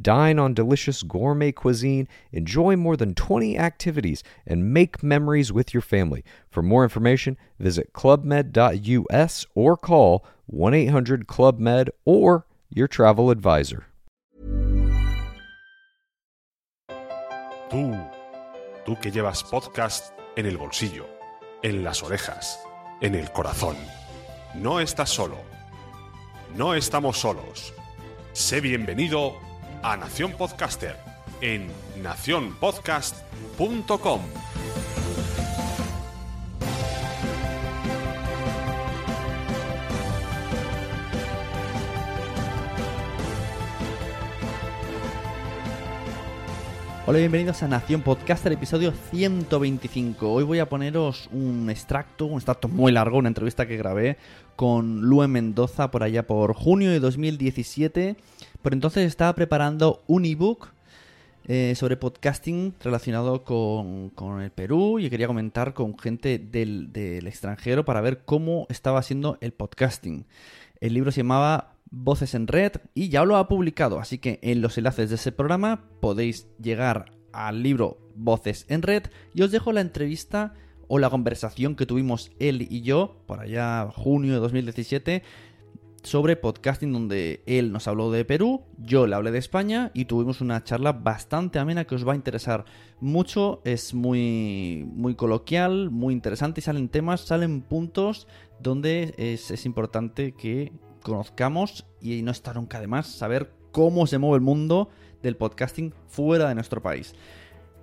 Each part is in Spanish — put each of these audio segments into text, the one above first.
Dine on delicious gourmet cuisine, enjoy more than 20 activities, and make memories with your family. For more information, visit clubmed.us or call 1 800 Club Med or your travel advisor. Tú, tú que llevas podcast en el bolsillo, en las orejas, en el corazón. No estás solo. No estamos solos. Sé bienvenido a Nación Podcaster en nacionpodcast.com. Hola, bienvenidos a Nación Podcaster, episodio 125. Hoy voy a poneros un extracto, un extracto muy largo, una entrevista que grabé con Lue Mendoza por allá por junio de 2017. Por entonces estaba preparando un ebook eh, sobre podcasting relacionado con, el Perú y quería comentar con gente del, del extranjero para ver cómo estaba siendo el podcasting. El libro se llamaba Voces en Red y ya lo ha publicado, así que en los enlaces de ese programa podéis llegar al libro Voces en Red y os dejo la entrevista o la conversación que tuvimos él y yo por allá junio de 2017 sobre podcasting donde él nos habló de Perú, yo le hablé de España y tuvimos una charla bastante amena que os va a interesar mucho, es muy, muy coloquial, muy interesante y salen temas, salen puntos donde es, es importante que conozcamos y no está nunca de más saber cómo se mueve el mundo del podcasting fuera de nuestro país.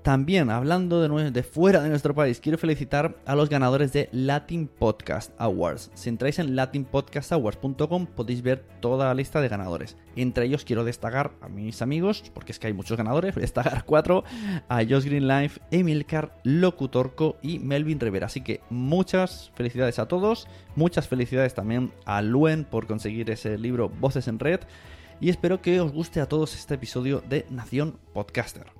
También, hablando de, de, fuera de nuestro país, quiero felicitar a los ganadores de Latin Podcast Awards. Si entráis en latinpodcastawards.com podéis ver toda la lista de ganadores. Entre ellos quiero destacar a mis amigos, porque es que hay muchos ganadores, voy a destacar cuatro, a Josh Green Life, Emilcar, Locutorco y Melvin Rivera. Así que muchas felicidades a todos, muchas felicidades también a Luen por conseguir ese libro Voces en Red y espero que os guste a todos este episodio de Nación Podcaster.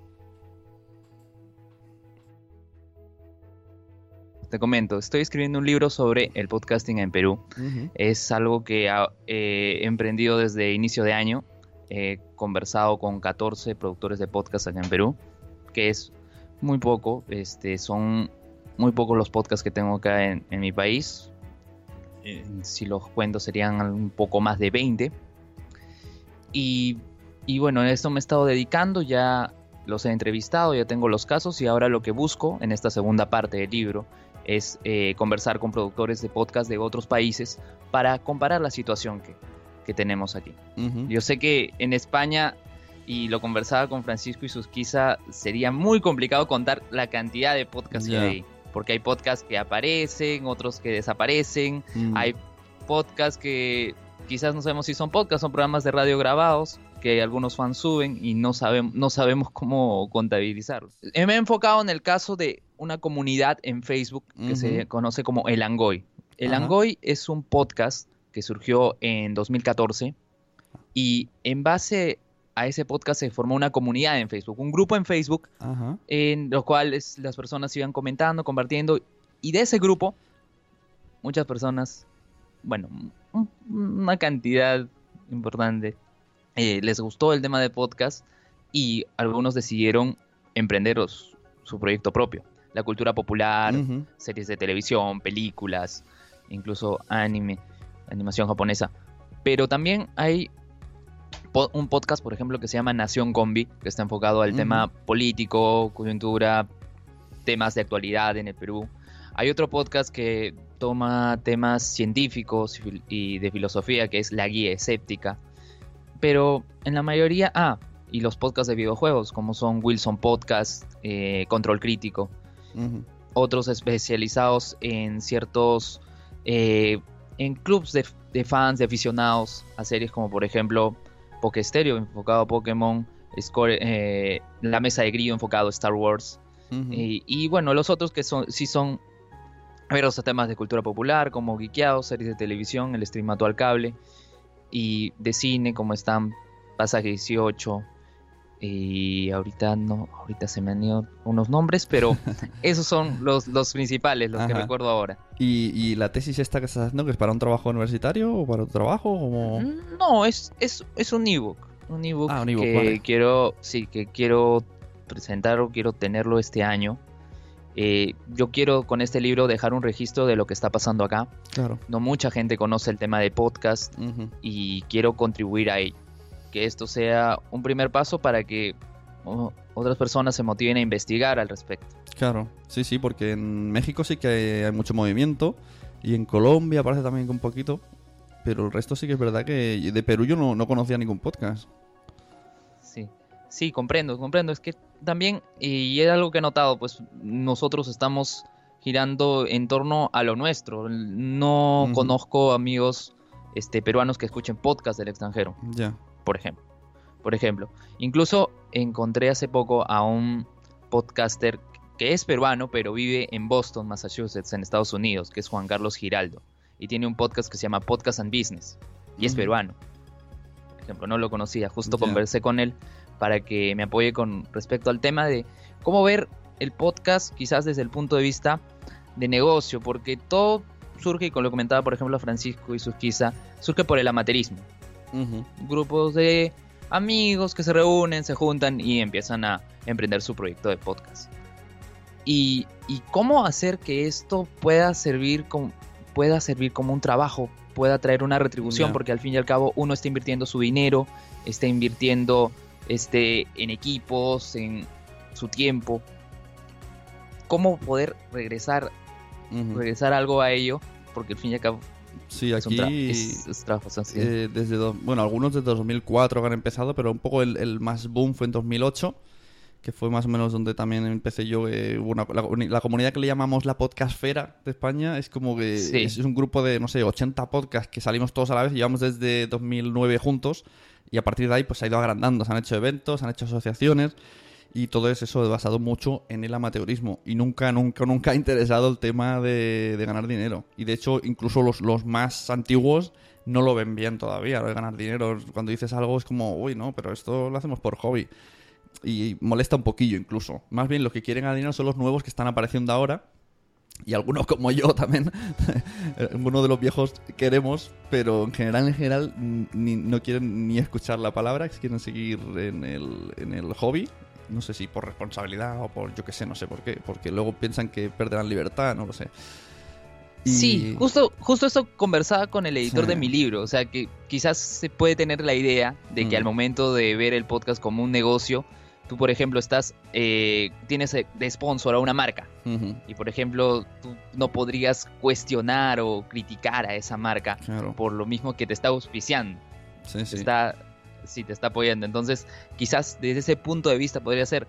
Te comento, estoy escribiendo un libro sobre el podcasting en Perú. Es algo que he emprendido desde inicio de año. He conversado con 14 productores de podcast acá en Perú, que es muy poco. Este, son muy pocos los podcasts que tengo acá en, mi país. Eh, si los cuento serían un poco más de 20. Y, y bueno, a esto me he estado dedicando, ya los he entrevistado, ya tengo los casos y ahora lo que busco en esta segunda parte del libro es eh, conversar con productores de podcast de otros países para comparar la situación que, que tenemos aquí. Yo sé que en España, y lo conversaba con Francisco y Susquiza, sería muy complicado contar la cantidad de podcasts que hay. Porque hay podcasts que aparecen, otros que desaparecen, Mm. hay podcasts que quizás no sabemos si son podcasts, son programas de radio grabados que algunos fans suben y no, sabemos no sabemos cómo contabilizarlos. Eh, Me he enfocado en el caso de una comunidad en Facebook que se conoce como El Angoy. El Ajá. Angoy es un podcast que surgió en 2014 y en base a ese podcast se formó una comunidad en Facebook, un grupo en Facebook, Ajá. en los cuales las personas iban comentando, compartiendo, y de ese grupo, muchas personas, bueno, un- una cantidad importante, eh, les gustó el tema de podcast y algunos decidieron emprender su proyecto propio. La cultura popular, series de televisión, películas, incluso anime, animación japonesa. Pero también hay po- un podcast, por ejemplo, que se llama Nación Combi, que está enfocado al tema político, coyuntura, temas de actualidad en el Perú. Hay otro podcast que toma temas científicos y de filosofía, que es La Guía Escéptica. Pero en la mayoría, ah, y los podcasts de videojuegos, como son Wilson Podcast, eh, Control Crítico Otros especializados en ciertos eh, en clubs de, de fans, de aficionados a series como por ejemplo Pokestereo enfocado a Pokémon, Score, eh, La Mesa de Grillo enfocado a Star Wars. Y, y, bueno, los otros que son sí son veros a temas de cultura popular como Geekeados, series de televisión, el stream al cable y de cine como están Pasaje 18 y ahorita no, ahorita se me han ido unos nombres, pero esos son los, los principales, los que recuerdo ahora. ¿Y, y la tesis esta que estás haciendo, que es para un trabajo universitario o para otro trabajo? Como... No, es, es, es un ebook. Un ebook Ah, un ebook, que vale. quiero, sí, que quiero presentar o quiero tenerlo este año. Eh, yo quiero con este libro dejar un registro de lo que está pasando acá. Claro. No mucha gente conoce el tema de podcast y quiero contribuir a ello. Que esto sea un primer paso para que oh, otras personas se motiven a investigar al respecto. Claro, sí, sí, porque en México sí que hay mucho movimiento y en Colombia parece también que un poquito, pero el resto sí que es verdad que de Perú yo no, no conocía ningún podcast. Sí, sí, comprendo, comprendo. Es que también, y es algo que he notado, pues nosotros estamos girando en torno a lo nuestro. No conozco amigos este, peruanos que escuchen podcast del extranjero, Ya. Por ejemplo. Por ejemplo, incluso encontré hace poco a un podcaster que es peruano, pero vive en Boston, Massachusetts, en Estados Unidos, que es Juan Carlos Giraldo. Y tiene un podcast que se llama Podcast and Business. Y es peruano. Por ejemplo, no lo conocía. Justo conversé con él para que me apoye con respecto al tema de cómo ver el podcast quizás desde el punto de vista de negocio, porque todo surge, y con lo comentaba por ejemplo Francisco y Susquiza, surge por el grupos de amigos que se reúnen, se juntan y empiezan a emprender su proyecto de podcast. Y, y cómo hacer que esto pueda servir como, pueda servir como un trabajo, pueda traer una retribución, porque al fin y al cabo uno está invirtiendo su dinero, está invirtiendo este, en equipos, en su tiempo. ¿Cómo poder regresar, regresar algo a ello? Porque al fin y al cabo Sí, un tra- aquí es- es trabajo sencillo. eh, desde bueno, algunos desde 2004 que han empezado, pero un poco el, el más boom fue en 2008, que fue más o menos donde también empecé yo. eh, una- la, la comunidad que le llamamos la podcastfera de España es como que Sí. es, es un grupo de, no sé, 80 podcasts que salimos todos a la vez, llevamos desde 2009 juntos y a partir de ahí pues se ha ido agrandando, se han hecho eventos, se han hecho asociaciones y todo es eso basado mucho en el amateurismo y nunca, nunca, nunca ha interesado el tema de, de ganar dinero. Y de hecho, incluso los, los más antiguos no lo ven bien todavía, lo de ganar dinero. Cuando dices algo es como, uy, no, pero esto lo hacemos por hobby. Y molesta un poquillo incluso. Más bien los que quieren ganar dinero son los nuevos que están apareciendo ahora. Y algunos como yo también, uno de los viejos queremos, pero en general, en general, ni- no quieren ni escuchar la palabra, quieren seguir en el, en el hobby. No sé si por responsabilidad o por yo que sé, no sé por qué. Porque luego piensan que perderán libertad, no lo sé. Y- Sí, justo, justo eso conversaba con el editor Sí. de mi libro. O sea, que quizás se puede tener la idea de que Mm. al momento de ver el podcast como un negocio, tú, por ejemplo, estás, eh, tienes de sponsor a una marca. Y, por ejemplo, tú no podrías cuestionar o criticar a esa marca claro. por lo mismo que te está auspiciando. Sí, sí. está, sí, te está apoyando. Entonces, quizás desde ese punto de vista podría ser.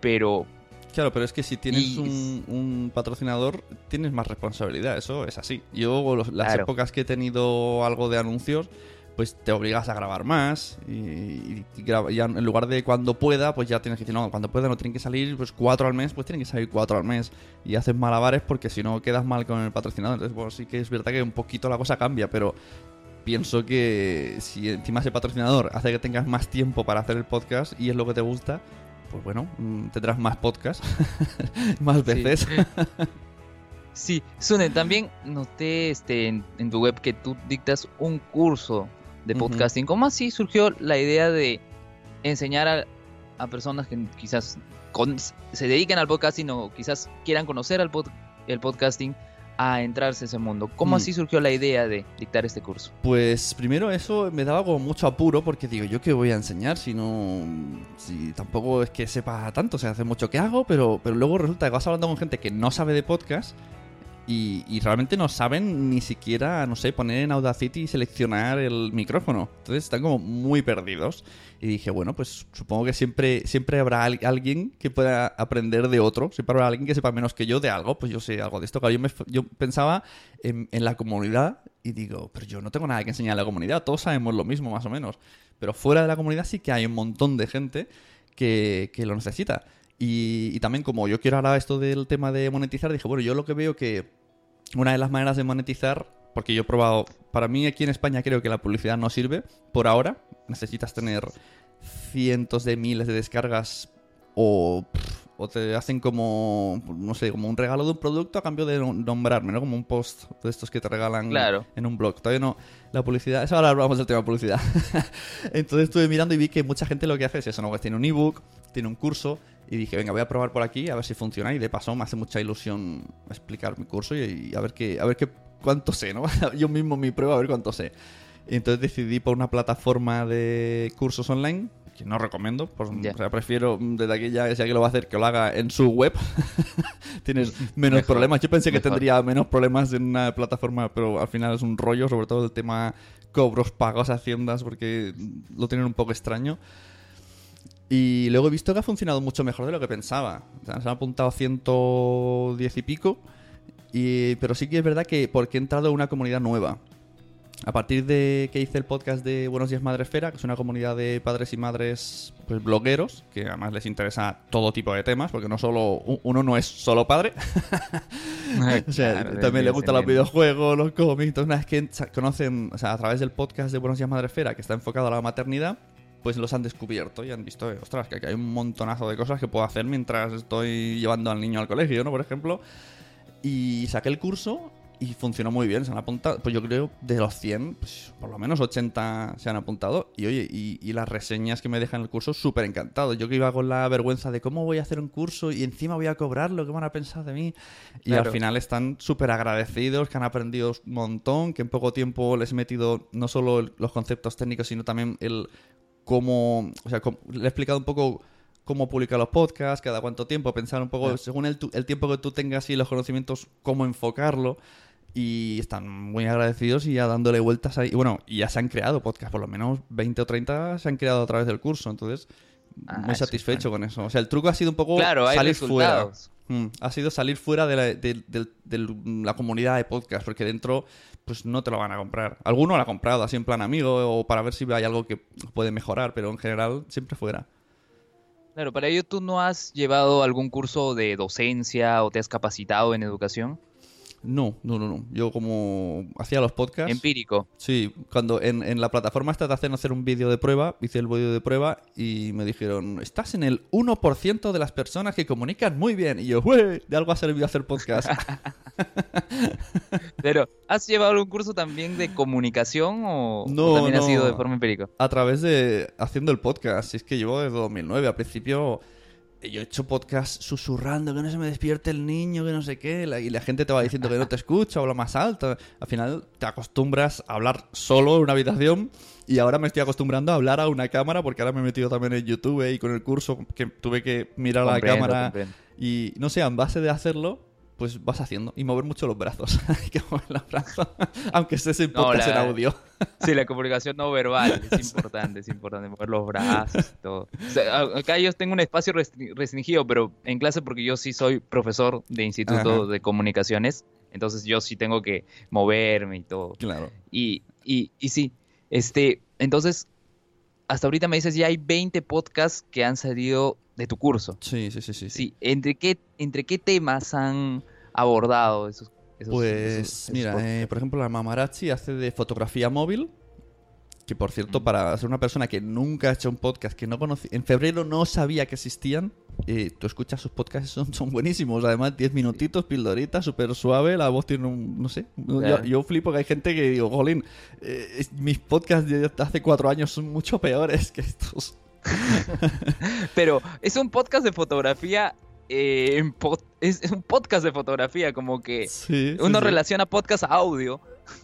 Pero Claro, pero es que si tienes Y- un, un patrocinador, tienes más responsabilidad, eso es así. Yo, los- las Claro. épocas que he tenido algo de anuncios, pues te obligas a grabar más y, y graba- ya en lugar de cuando pueda, pues ya tienes que decir, no, cuando pueda no tienen que salir pues cuatro al mes, pues tienen que salir cuatro al mes y haces malabares porque si no quedas mal con el patrocinador. Entonces, bueno, sí que es verdad que un poquito la cosa cambia, pero pienso que si encima ese patrocinador hace que tengas más tiempo para hacer el podcast y es lo que te gusta, pues bueno, mm, tendrás más podcast, más veces. Sí, Sune, también noté este, en, tu web que tú dictas un curso de podcasting. ¿Cómo así surgió la idea de enseñar a, personas que quizás se dediquen al podcasting o quizás quieran conocer al el podcasting a entrarse a ese mundo. ¿Cómo mm. así surgió la idea de dictar este curso? Pues primero eso me daba como mucho apuro porque digo, ¿yo qué voy a enseñar si no... si tampoco es que sepa tanto, o sea, hace mucho que hago, pero, pero luego resulta que vas hablando con gente que no sabe de podcast y, realmente no saben ni siquiera, no sé, poner en Audacity y seleccionar el micrófono. Entonces están como muy perdidos. Y dije, bueno, pues supongo que siempre, siempre habrá alguien que pueda aprender de otro. Siempre habrá alguien que sepa menos que yo de algo. Pues yo sé algo de esto. Claro, yo, yo pensaba en, la comunidad y digo, pero yo no tengo nada que enseñar a la comunidad. Todos sabemos lo mismo, más o menos. Pero fuera de la comunidad sí que hay un montón de gente que, que lo necesita. Y, también como yo quiero hablar esto del tema de monetizar, dije, bueno, yo lo que veo que una de las maneras de monetizar, porque yo he probado, para mí aquí en España creo que la publicidad no sirve por ahora, necesitas tener cientos de miles de descargas o, o te hacen como, no sé, como un regalo de un producto a cambio de nombrarme, ¿no? Como un post de estos que te regalan en un blog. Todavía no, la publicidad, eso ahora hablamos del tema de publicidad. Entonces estuve mirando y vi que mucha gente lo que hace es eso, ¿no? Que tiene un ebook, tiene un curso y dije, venga, voy a probar por aquí a ver si funciona. Y de paso me hace mucha ilusión explicar mi curso y, a ver qué, a ver qué cuánto sé, ¿no? Yo mismo mi prueba a ver cuánto sé. Y entonces decidí por una plataforma de cursos online que no recomiendo, pues, o sea, prefiero desde aquí ya, si alguien lo va a hacer, que lo haga en su web. Tienes menos problemas. Yo pensé que tendría menos problemas en una plataforma, pero al final es un rollo, sobre todo el tema cobros, pagos, haciendas, porque lo tienen un poco extraño. Y luego he visto que ha funcionado mucho mejor de lo que pensaba. se han apuntado 110 y pico. Y, pero sí que es verdad que porque he entrado en una comunidad nueva. A partir de que hice el podcast de Buenos Días Madresfera, que es una comunidad de padres y madres pues, blogueros, que además les interesa todo tipo de temas, porque no solo uno no es solo padre. o sea, también le gustan los videojuegos, los cómics. Entonces, una vez que conocen, o sea, a través del podcast de Buenos Días Madresfera, que está enfocado a la maternidad, pues los han descubierto y han visto, ostras, que aquí hay un montonazo de cosas que puedo hacer mientras estoy llevando al niño al colegio, ¿no? Por ejemplo. Y saqué el curso y funcionó muy bien. Se han apuntado, pues yo creo de los 100, pues por lo menos 80 se han apuntado. Y oye, y, las reseñas que me dejan el curso, súper encantado. Yo que iba con la vergüenza de cómo voy a hacer un curso y encima voy a cobrarlo, ¿qué van a pensar de mí? Y al final están súper agradecidos, que han aprendido un montón, que en poco tiempo les he metido no solo los conceptos técnicos, sino también el cómo, o sea, le he explicado un poco cómo publicar los podcasts, cada cuánto tiempo, pensar un poco, según el, tiempo que tú tengas y los conocimientos, cómo enfocarlo. Y están muy agradecidos y ya dándole vueltas ahí. Y bueno, ya se han creado podcasts, por lo menos 20 o 30 se han creado a través del curso. Entonces, ah, muy satisfecho con eso. O sea, el truco ha sido un poco salir fuera. Mm, ha sido salir fuera de la, de la, comunidad de podcast, porque dentro pues no te lo van a comprar. Alguno lo ha comprado así en plan amigo o para ver si hay algo que puede mejorar, pero en general siempre fuera. Claro, para ello tú no has llevado algún curso de docencia o te has capacitado en educación. No, no, no, no. Yo como hacía los podcasts... Empírico. Sí, cuando en, la plataforma esta te hacen hacer un vídeo de prueba, hice el vídeo de prueba y me dijeron, estás en el 1% de las personas que comunican muy bien. Y yo, ¡Wey! De algo ha servido hacer podcast. Pero, ¿has llevado algún curso también de comunicación o, no, también ha sido de forma empírica? A través de haciendo el podcast. Si es que llevo desde 2009. Al principio yo he hecho podcast susurrando, que no se me despierte el niño, que no sé qué, y la gente te va diciendo que no te escucha, habla más alto. Al final te acostumbras a hablar solo en una habitación y ahora me estoy acostumbrando a hablar a una cámara porque ahora me he metido también en YouTube y con el curso que tuve que mirar a la cámara. Y no sé, en base de hacerlo, pues vas haciendo y mover mucho los brazos. Hay que mover los brazos, aunque estés en podcast en audio. sí, la comunicación no verbal es importante, es importante mover los brazos y todo. acá yo tengo un espacio restringido, pero en clase porque yo sí soy profesor de instituto de comunicaciones, entonces yo sí tengo que moverme y todo. Claro. Y, y, y sí, este, entonces, hasta ahorita me dices ya hay 20 podcasts que han salido de tu curso. Sí, sí, sí, sí. Sí, ¿entre qué, entre qué temas han abordado esos pues mira, eh, por ejemplo, la Mamarachi hace de fotografía móvil. Que por cierto, para ser una persona que nunca ha hecho un podcast, que no conocía, en febrero no sabía que existían, eh, tú escuchas sus podcasts, son, son buenísimos. Además, 10 minutitos, pildorita, súper suave, la voz tiene un, no sé. Yo, flipo que hay gente que digo, Jolín, eh, mis podcasts de hace cuatro años son mucho peores que estos. Pero es un podcast de fotografía eh, es, un podcast de fotografía, como que uno relaciona podcast a audio.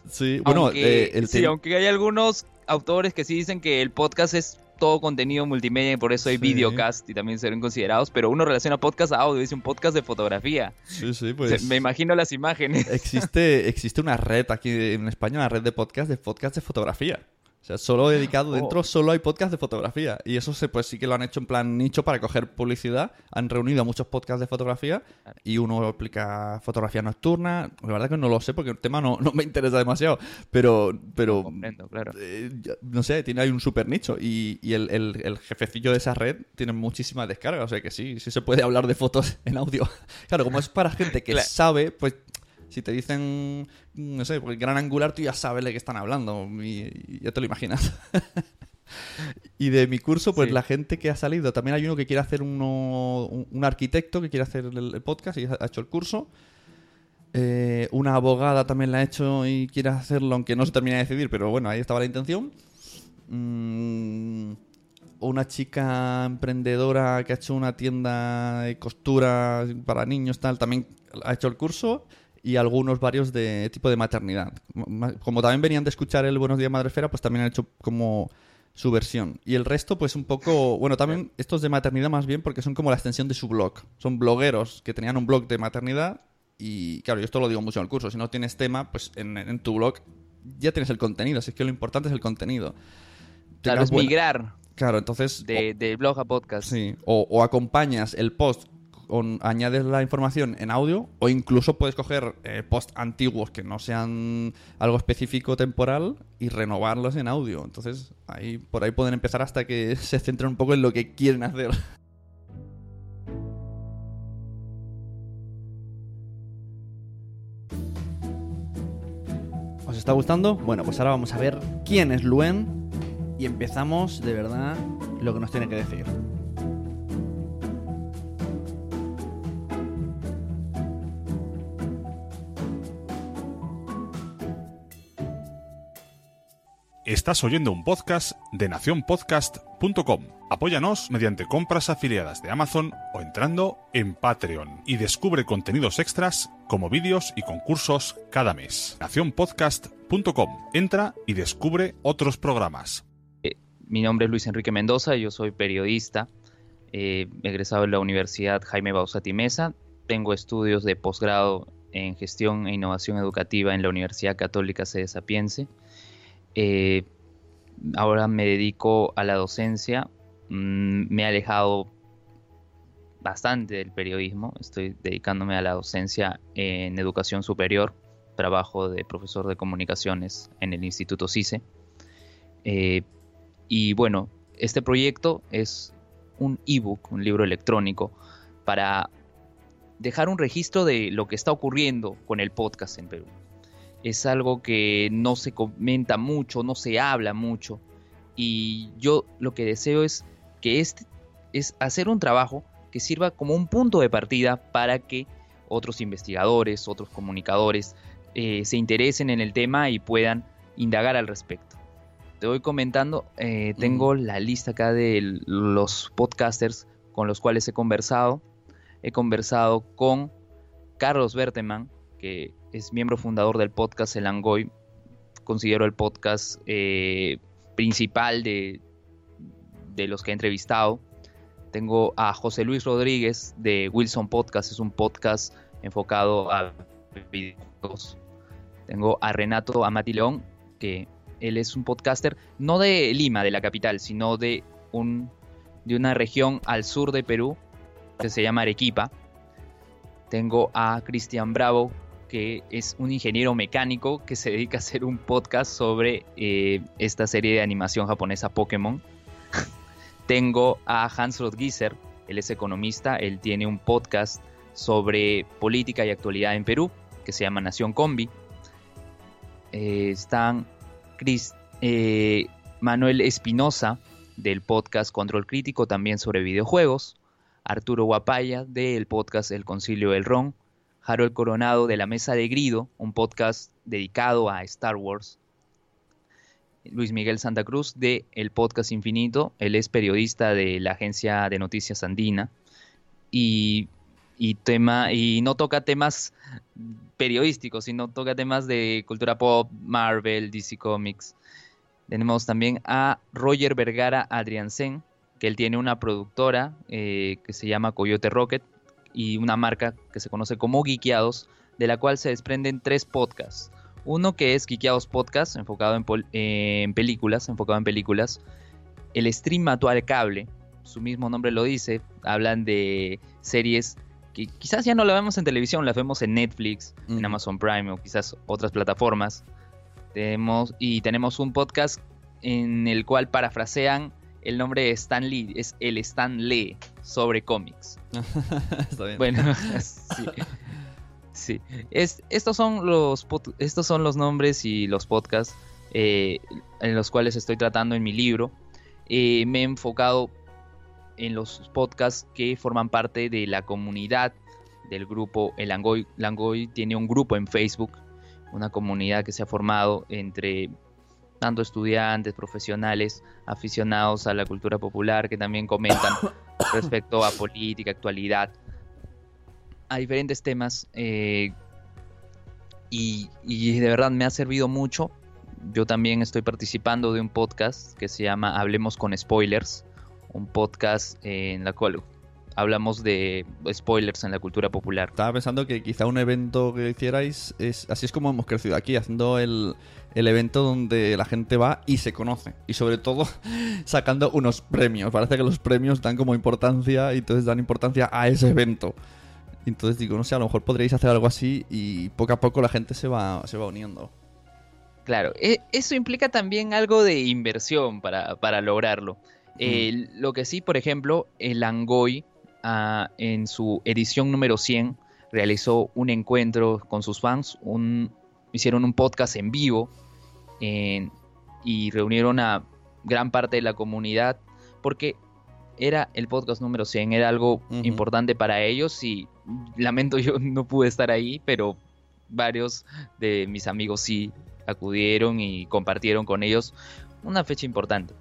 Sí, bueno, aunque, eh, aunque hay algunos autores que sí dicen que el podcast es todo contenido multimedia y por eso hay videocast y también serán considerados, pero uno relaciona podcast a audio, dice un podcast de fotografía. Sí, sí, pues. me imagino las imágenes. Existe, existe una red aquí en España, una red de podcast de podcast de fotografía. O sea, solo dedicado oh. dentro, solo hay podcast de fotografía. Y eso se, pues sí que lo han hecho en plan nicho para coger publicidad. Han reunido muchos podcasts de fotografía y uno explica fotografía nocturna. La verdad que no lo sé porque el tema no, me interesa demasiado. Pero, pero claro. Eh, no sé, tiene, hay un super nicho. Y, el, el, jefecillo de esa red tiene muchísimas descargas. O sea que sí, sí se puede hablar de fotos en audio. Claro, como es para gente que sabe, pues si te dicen, no sé, porque gran angular, tú ya sabes de qué están hablando y, ya te lo imaginas. y de mi curso, pues la gente que ha salido, también hay uno que quiere hacer uno, un, arquitecto que quiere hacer el, podcast y ha hecho el curso. Eh, una abogada también la ha hecho y quiere hacerlo, aunque no se termina de decidir, pero bueno, ahí estaba la intención. Mm, una chica emprendedora que ha hecho una tienda de costura para niños, tal, también ha hecho el curso y algunos varios de tipo de maternidad. Como también venían de escuchar el Buenos Días Madrefera, pues también han hecho como su versión. Y el resto, pues un poco. Bueno, también estos de maternidad más bien porque son como la extensión de su blog. Son blogueros que tenían un blog de maternidad. Y claro, yo esto lo digo mucho en el curso. Si no tienes tema, pues en, tu blog ya tienes el contenido. Así que lo importante es el contenido. Claro, es migrar. Claro, entonces. De, blog a podcast. Sí. O, o acompañas el post añades la información en audio o incluso puedes coger eh, posts antiguos que no sean algo específico temporal y renovarlos en audio. Entonces, ahí por ahí pueden empezar hasta que se centren un poco en lo que quieren hacer. ¿Os está gustando? Bueno, pues ahora vamos a ver quién es Luen y empezamos de verdad lo que nos tiene que decir. Estás oyendo un podcast de nacionpodcast.com. Apóyanos mediante compras afiliadas de Amazon o entrando en Patreon y descubre contenidos extras como vídeos y concursos cada mes. nacionpodcast.com. Entra y descubre otros programas. Eh, mi nombre es Luis Enrique Mendoza, yo soy periodista, eh, egresado de la Universidad Jaime Bausati Mesa. Tengo estudios de posgrado en gestión e innovación educativa en la Universidad Católica Sede Sapiense eh, ahora me dedico a la docencia. Mm, me he alejado bastante del periodismo. Estoy dedicándome a la docencia en educación superior. Trabajo de profesor de comunicaciones en el Instituto CICE. Eh, y bueno, este proyecto es un ebook, un libro electrónico, para dejar un registro de lo que está ocurriendo con el podcast en Perú es algo que no se comenta mucho, no se habla mucho. Y yo lo que deseo es que este es hacer un trabajo que sirva como un punto de partida para que otros investigadores, otros comunicadores eh, se interesen en el tema y puedan indagar al respecto. Te voy comentando, eh, tengo la lista acá de los podcasters con los cuales he conversado. He conversado con Carlos Berteman, que es miembro fundador del podcast El Angoy. Considero el podcast eh, principal de, de los que he entrevistado. Tengo a José Luis Rodríguez de Wilson Podcast, es un podcast enfocado a videos. Tengo a Renato Amati León, que él es un podcaster no de Lima, de la capital, sino de, un, de una región al sur de Perú que se llama Arequipa. Tengo a Cristian Bravo, que es un ingeniero mecánico que se dedica a hacer un podcast sobre eh, esta serie de animación japonesa Pokémon. Tengo a Hans Rodgiser, él es economista, él tiene un podcast sobre política y actualidad en Perú. que se llama Nación Combi. Eh, están Chris, eh, Manuel Espinosa del podcast Control Crítico, también sobre videojuegos. Arturo Guapaya del podcast El Concilio del Ron. Harold Coronado de La Mesa de Grido, un podcast dedicado a Star Wars. Luis Miguel Santa Cruz de El Podcast Infinito. Él es periodista de la agencia de noticias Andina. Y, tema, y no toca temas periodísticos, sino toca temas de cultura pop, Marvel, DC Comics. Tenemos también a Roger Vergara Adriansen, que él tiene una productora eh, que se llama Coyote Rocket y una marca que se conoce como Geekeados, de la cual se desprenden tres podcasts. Uno que es Geekeados Podcast, enfocado en, películas, enfocado en películas. El Stream Actual Cable, su mismo nombre lo dice, hablan de series que quizás ya no la vemos en televisión, las vemos en Netflix, en Amazon Prime o quizás otras plataformas. Tenemos, y tenemos un podcast en el cual parafrasean el nombre de Stan Lee, es el Stan Lee sobre cómics. Está bien. Bueno, sí. Sí, es, estos, son los, estos son los nombres y los podcasts eh, en los cuales estoy tratando en mi libro. Eh, me he enfocado en los podcasts que forman parte de la comunidad del grupo El Langoy. Langoy tiene un grupo en Facebook, una comunidad que se ha formado entre tanto estudiantes, profesionales, aficionados a la cultura popular que también comentan respecto a política, actualidad a diferentes temas eh, y, de verdad me ha servido mucho. Yo también estoy participando de un podcast que se llama Hablemos con Spoilers, un podcast en la cual hablamos de spoilers en la cultura popular. Estaba pensando que quizá un evento que hicierais es así es como hemos crecido aquí, haciendo el, el evento donde la gente va y se conoce. Y sobre todo sacando unos premios. Parece que los premios dan como importancia y entonces dan importancia a ese evento. Entonces digo, no sé, a lo mejor podríais hacer algo así y poco a poco la gente se va, se va uniendo. Claro, e, eso implica también algo de inversión para, para lograrlo. lo que sí, por ejemplo, el Angoy ah, en su edición número 100 realizó un encuentro con sus fans, un, hicieron un podcast en vivo y reunieron a gran parte de la comunidad porque era el podcast número 100, era algo importante para ellos y lamento yo no pude estar ahí, pero varios de mis amigos sí acudieron y compartieron con ellos una fecha importante.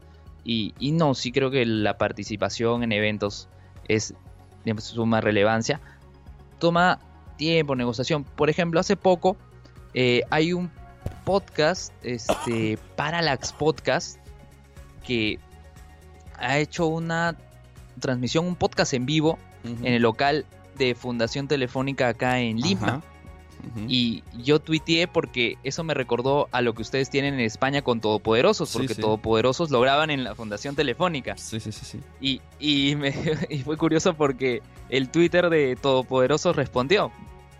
Y, no, sí creo que la participación en eventos es de suma relevancia. Toma tiempo, negociación. Por ejemplo, hace poco eh, hay un podcast, este, Parallax Podcast, que ha hecho una transmisión, un podcast en vivo en el local de Fundación Telefónica acá en Lima. Y yo tuiteé porque eso me recordó a lo que ustedes tienen en España con Todopoderosos, porque Todopoderosos lo graban en la Fundación Telefónica. Sí, sí, sí, sí. Y, y, me, y fue curioso porque el Twitter de Todopoderosos respondió.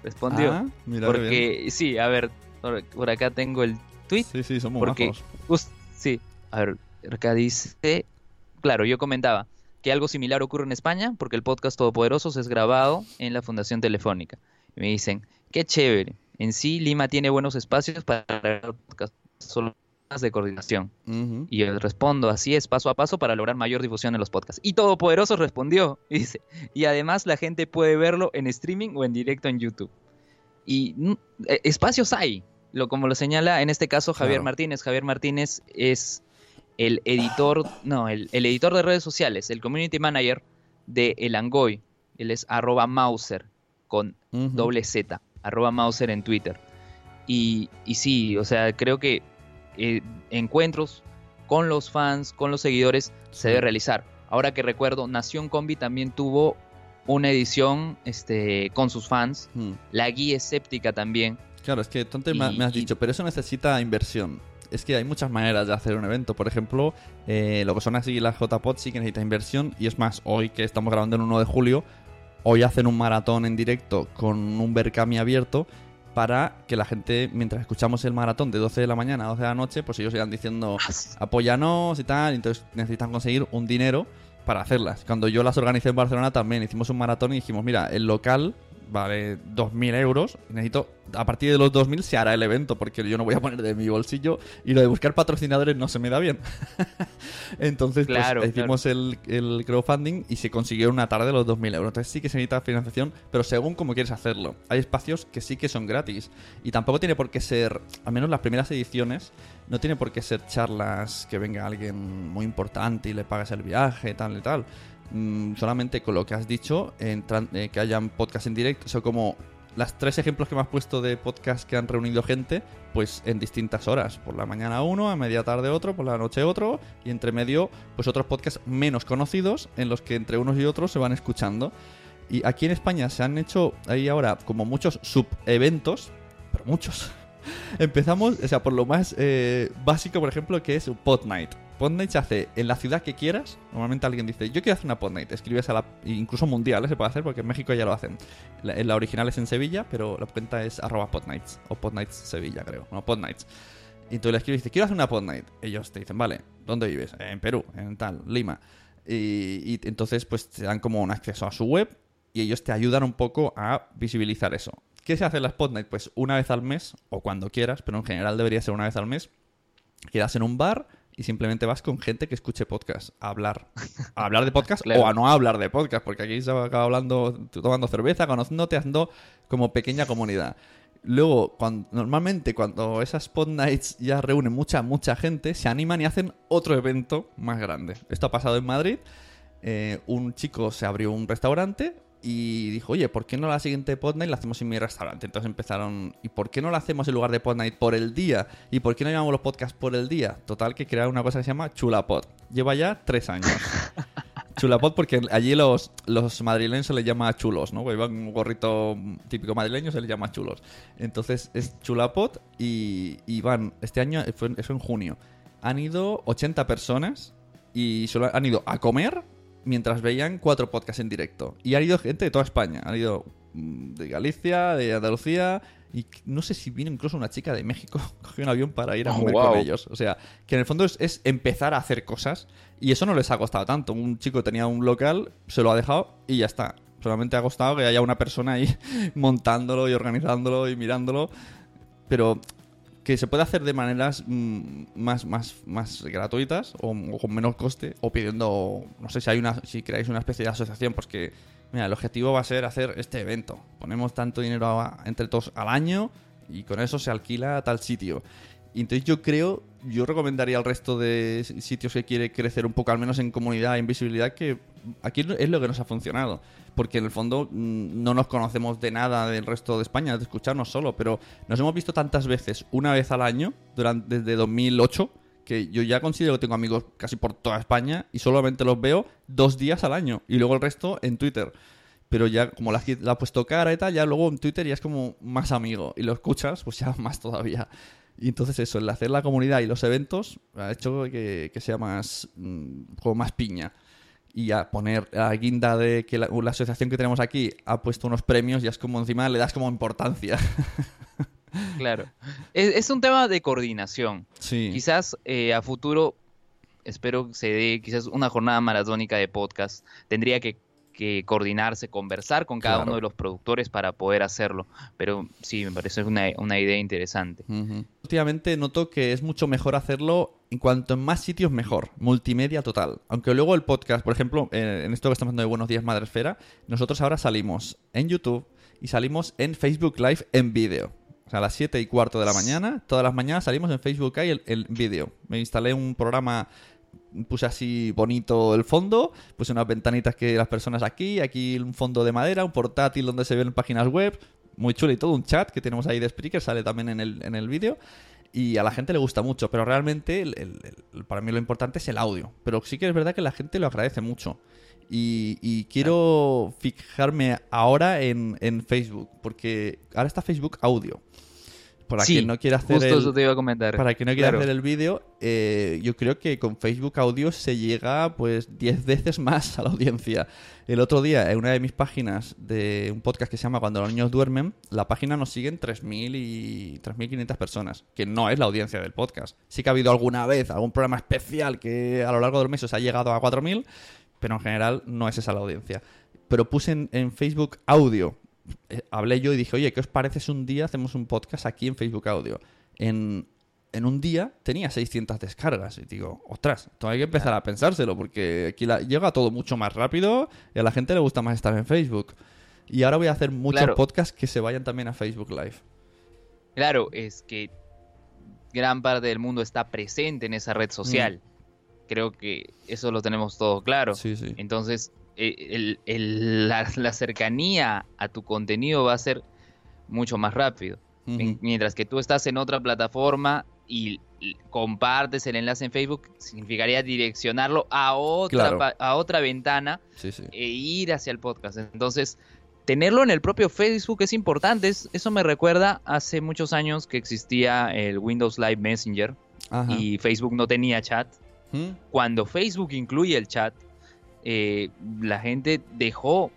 Respondió. Ah, porque, sí, a ver, por, acá tengo el tweet. Sí, sí, somos porque, Sí, a ver, acá dice. Claro, yo comentaba que algo similar ocurre en España, porque el podcast Todopoderosos es grabado en la Fundación Telefónica. Y me dicen, qué chévere. En sí, Lima tiene buenos espacios para podcast, solo de coordinación. Y yo respondo, así es, paso a paso para lograr mayor difusión en los podcasts. Y Todopoderosos respondió, y dice, y además la gente puede verlo en streaming o en directo en YouTube. Y mm, e, espacios hay, lo, como lo señala en este caso Javier Martínez. Javier Martínez es el editor, no, el, editor de redes sociales, el community manager de El Angoy. Él es arroba Mauser con doble Z, arroba Mauser en Twitter. Y, y sí, o sea, creo que eh, encuentros con los fans, con los seguidores, se debe realizar. Ahora que recuerdo, Nación Combi también tuvo una edición este, con sus fans, la guía escéptica también. Claro, es que tú me, has dicho, pero eso necesita inversión es que hay muchas maneras de hacer un evento. Por ejemplo, eh, lo que son así las JPOD sí que necesita inversión. Y es más, hoy que estamos grabando el 1 de julio, hoy hacen un maratón en directo con un Berkami abierto para que la gente, mientras escuchamos el maratón de 12 de la mañana a 12 de la noche, pues ellos sigan diciendo apóyanos y tal. Entonces necesitan conseguir un dinero para hacerlas. Cuando yo las organicé en Barcelona también hicimos un maratón y dijimos, mira, el local vale 2.000 euros. necesito, a partir de los 2.000 se hará el evento, porque yo no voy a poner de mi bolsillo y lo de buscar patrocinadores no se me da bien. Entonces, pues, hicimos el, el, crowdfunding y se consiguió una tarde los 2.000 euros. Entonces sí que se necesita financiación, pero según cómo quieres hacerlo. Hay espacios que sí que son gratis y tampoco tiene por qué ser, al menos las primeras ediciones, no tiene por qué ser charlas que venga alguien muy importante y le pagues el viaje, tal y tal. Mm, solamente con lo que has dicho, eh, que hayan podcast en directo, son como las tres ejemplos que me has puesto de podcast que han reunido gente, pues en distintas horas. Por la mañana uno, a media tarde otro, por la noche otro, y entre medio, pues otros podcasts menos conocidos, en los que entre unos y otros se van escuchando. Y aquí en España se han hecho ahí ahora como muchos sub-eventos, pero muchos. Empezamos, o sea, por lo más eh, básico, por ejemplo, que es pod night. Pod night se hace en la ciudad que quieras. Normalmente alguien dice, yo quiero hacer una pod night. Escribes a la. Incluso mundial se puede hacer porque en México ya lo hacen. La, original es en Sevilla, pero la cuenta es arroba podnights. O podnights Sevilla, creo. No, podnights. Y tú le escribes y dices, quiero hacer una pod night. Ellos te dicen, vale, ¿dónde vives? En Perú, en tal, Lima. Y, entonces, pues te dan como un acceso a su web y ellos te ayudan un poco a visibilizar eso. ¿Qué se hace en la Spotlight? Pues una vez al mes, o cuando quieras, pero en general debería ser una vez al mes. Quedas en un bar y simplemente vas con gente que escuche podcast a hablar. A hablar de podcast o a no hablar de podcast, porque aquí se acaba hablando, tomando cerveza, conociéndote, haciendo como pequeña comunidad. Luego, cuando, normalmente cuando esas Spot Nights ya reúnen mucha, mucha gente, se animan y hacen otro evento más grande. Esto ha pasado en Madrid. Eh, un chico se abrió un restaurante, y dijo, oye, ¿por qué no la siguiente Podnight la hacemos en mi restaurante? Entonces empezaron, ¿y por qué no la hacemos en lugar de Podnight por el día? ¿Y por qué no llamamos los podcasts por el día? Total, que crearon una cosa que se llama Chulapod. Lleva ya tres años. Chulapod porque allí los, los madrileños se les llama chulos, ¿no? Iban un gorrito típico madrileño, se les llama chulos. Entonces es Chulapod y, y van, este año, fue, eso en junio, han ido 80 personas y solo han ido a comer mientras veían cuatro podcasts en directo. Y ha ido gente de toda España. Ha ido mm, de Galicia, de Andalucía. Y no sé si vino incluso una chica de México, cogió un avión para ir a oh, comer con ellos. O sea, que en el fondo es, empezar a hacer cosas. Y eso no les ha costado tanto. Un chico tenía un local, se lo ha dejado y ya está. Solamente ha costado que haya una persona ahí montándolo y organizándolo y mirándolo. Pero que se puede hacer de maneras mm, más, más, más gratuitas o, con menos coste o pidiendo, no sé si hay una, si creáis una especie de asociación, pues que, mira, el objetivo va a ser hacer este evento. Ponemos tanto dinero entre todos al año y con eso se alquila tal sitio. Y entonces yo creo, yo recomendaría al resto de sitios que quiere crecer un poco, al menos en comunidad e invisibilidad, que aquí es lo que nos ha funcionado porque en el fondo mm, no nos conocemos de nada del resto de España, de escucharnos solo, pero nos hemos visto tantas veces, una vez al año, durante, desde 2008, que yo ya considero que tengo amigos casi por toda España y solamente los veo dos días al año y luego el resto en Twitter. Pero ya como la, ha puesto cara y tal, ya luego en Twitter ya es como más amigo y lo escuchas, pues ya más todavía. Y entonces eso, el hacer la comunidad y los eventos ha hecho que, sea más, mm, como más piña y a poner a guinda de que la, asociación que tenemos aquí ha puesto unos premios, ya es como encima le das como importancia. Claro. Es, un tema de coordinación. Sí. Quizás eh, a futuro, espero que se dé quizás una jornada maratónica de podcast. Tendría que que coordinarse, conversar con cada uno de los productores para poder hacerlo. Pero sí, me parece una, una idea interesante. Últimamente noto que es mucho mejor hacerlo en cuanto en más sitios mejor, multimedia total. Aunque luego el podcast, por ejemplo, eh, en esto que estamos hablando de Buenos Días Madresfera, nosotros ahora salimos en YouTube y salimos en Facebook Live en vídeo. O sea, a las 7 y cuarto de la mañana, todas las mañanas salimos en Facebook Live el, el vídeo. Me instalé un programa puse así bonito el fondo, puse unas ventanitas que las personas aquí, aquí un fondo de madera, un portátil donde se ven páginas web, muy chulo y todo, un chat que tenemos ahí de Spreaker, sale también en el, en el vídeo. Y a la gente le gusta mucho, pero realmente para mí lo importante es el audio. Pero sí que es verdad que la gente lo agradece mucho. Y, quiero fijarme ahora en, en Facebook, porque ahora está Facebook audio para quien no quiera hacer el, Para quien no quiera hacer el vídeo, eh, yo creo que con Facebook Audio se llega pues 10 veces más a la audiencia. El otro día, en una de mis páginas de un podcast que se llama Cuando los niños duermen, la página nos siguen 3.000 y 3.500 personas, que no es la audiencia del podcast. Sí que ha habido alguna vez algún programa especial que a lo largo del mes se ha llegado a 4.000, pero en general no es esa la audiencia. Pero puse en Facebook Audio hablé yo y dije, oye, ¿qué os parece si un día hacemos un podcast aquí en Facebook Audio? En, en un día tenía 600 descargas. Y digo, ostras, hay que empezar a pensárselo porque aquí llega todo mucho más rápido y a la gente le gusta más estar en Facebook. Y ahora voy a hacer muchos podcasts que se vayan también a Facebook Live. Claro, es que gran parte del mundo está presente en esa red social. Mm. Creo que eso lo tenemos todo claro. Sí, sí. Entonces, eh, la, cercanía a tu contenido va a ser mucho más rápido. Mientras que tú estás en otra plataforma y compartes el enlace en Facebook, significaría direccionarlo a otra, a otra ventana e ir hacia el podcast. Entonces, tenerlo en el propio Facebook es importante. eso me recuerda hace muchos años que existía el Windows Live Messenger y Facebook no tenía chat. ¿Mm? Cuando Facebook incluye el chat, eh, la gente dejó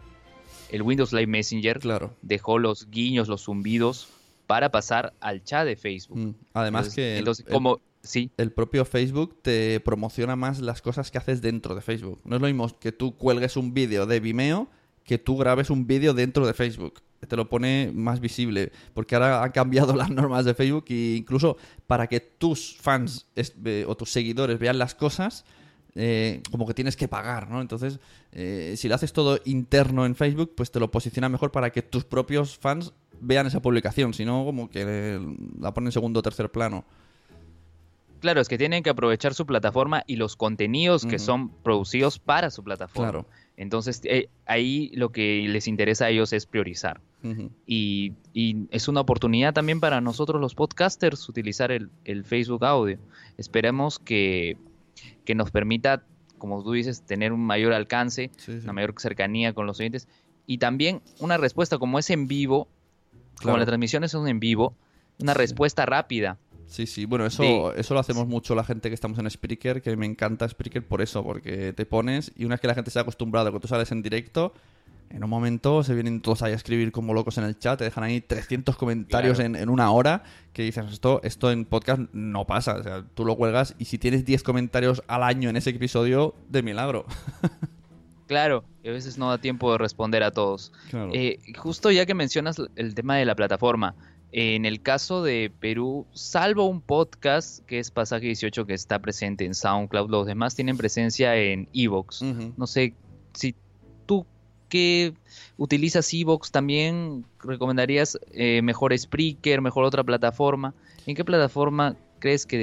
el Windows Live Messenger, claro. dejó los guiños, los zumbidos para pasar al chat de Facebook. Mm. Además que entonces, como, sí. el propio Facebook te promociona más las cosas que haces dentro de Facebook. No es lo mismo que tú cuelgues un vídeo de Vimeo que tú grabes un vídeo dentro de Facebook. Te lo pone más visible, porque ahora han cambiado las normas de Facebook e incluso para que tus fans o tus seguidores vean las cosas, eh, como que tienes que pagar, ¿no? Entonces, eh, si lo haces todo interno en Facebook, pues te lo posiciona mejor para que tus propios fans vean esa publicación, si no, como que la ponen en segundo o tercer plano. Claro, es que tienen que aprovechar su plataforma y los contenidos que son producidos para su plataforma. Claro. Entonces, eh, ahí lo que les interesa a ellos es priorizar. y, es una oportunidad también para nosotros los podcasters utilizar el, Facebook Audio. Esperemos que, nos permita, como tú dices, tener un mayor alcance, una mayor cercanía con los oyentes. Y también una respuesta como es en vivo, como la transmisión es un en vivo, una respuesta rápida. Sí, sí, bueno, eso, eso lo hacemos mucho la gente que estamos en Spreaker, que me encanta Spreaker por eso, porque te pones y una vez que la gente se ha acostumbrado que tú sales en directo, en un momento se vienen todos ahí a escribir como locos en el chat, te dejan ahí 300 comentarios en, una hora que dices, esto, esto en podcast no pasa, o sea, tú lo cuelgas y si tienes 10 comentarios al año en ese episodio, de milagro. Claro, y a veces no da tiempo de responder a todos. Eh, justo ya que mencionas el tema de la plataforma, en el caso de Perú, salvo un podcast que es Pasaje 18 que está presente en SoundCloud, los demás tienen presencia en Evox. No sé si que utilizas Evox también recomendarías eh, mejor Spreaker, mejor otra plataforma. ¿En qué plataforma crees que,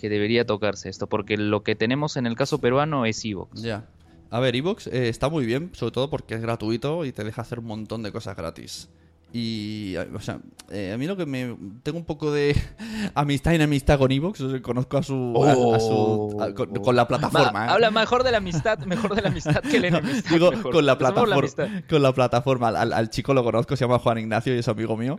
debería tocarse esto? Porque lo que tenemos en el caso peruano es Evox. Ya. A ver, Evox eh, está muy bien, sobre todo porque es gratuito y te deja hacer un montón de cosas gratis. Y, o sea, eh, a mí lo que me. Tengo un poco de amistad y enemistad con Evox. Conozco a su. Oh. con, la plataforma. ¿eh? Habla mejor de la amistad, mejor de la amistad que la enemistad. Digo, con la plataforma. Con la plataforma. Al, chico lo conozco, se llama Juan Ignacio y es amigo mío.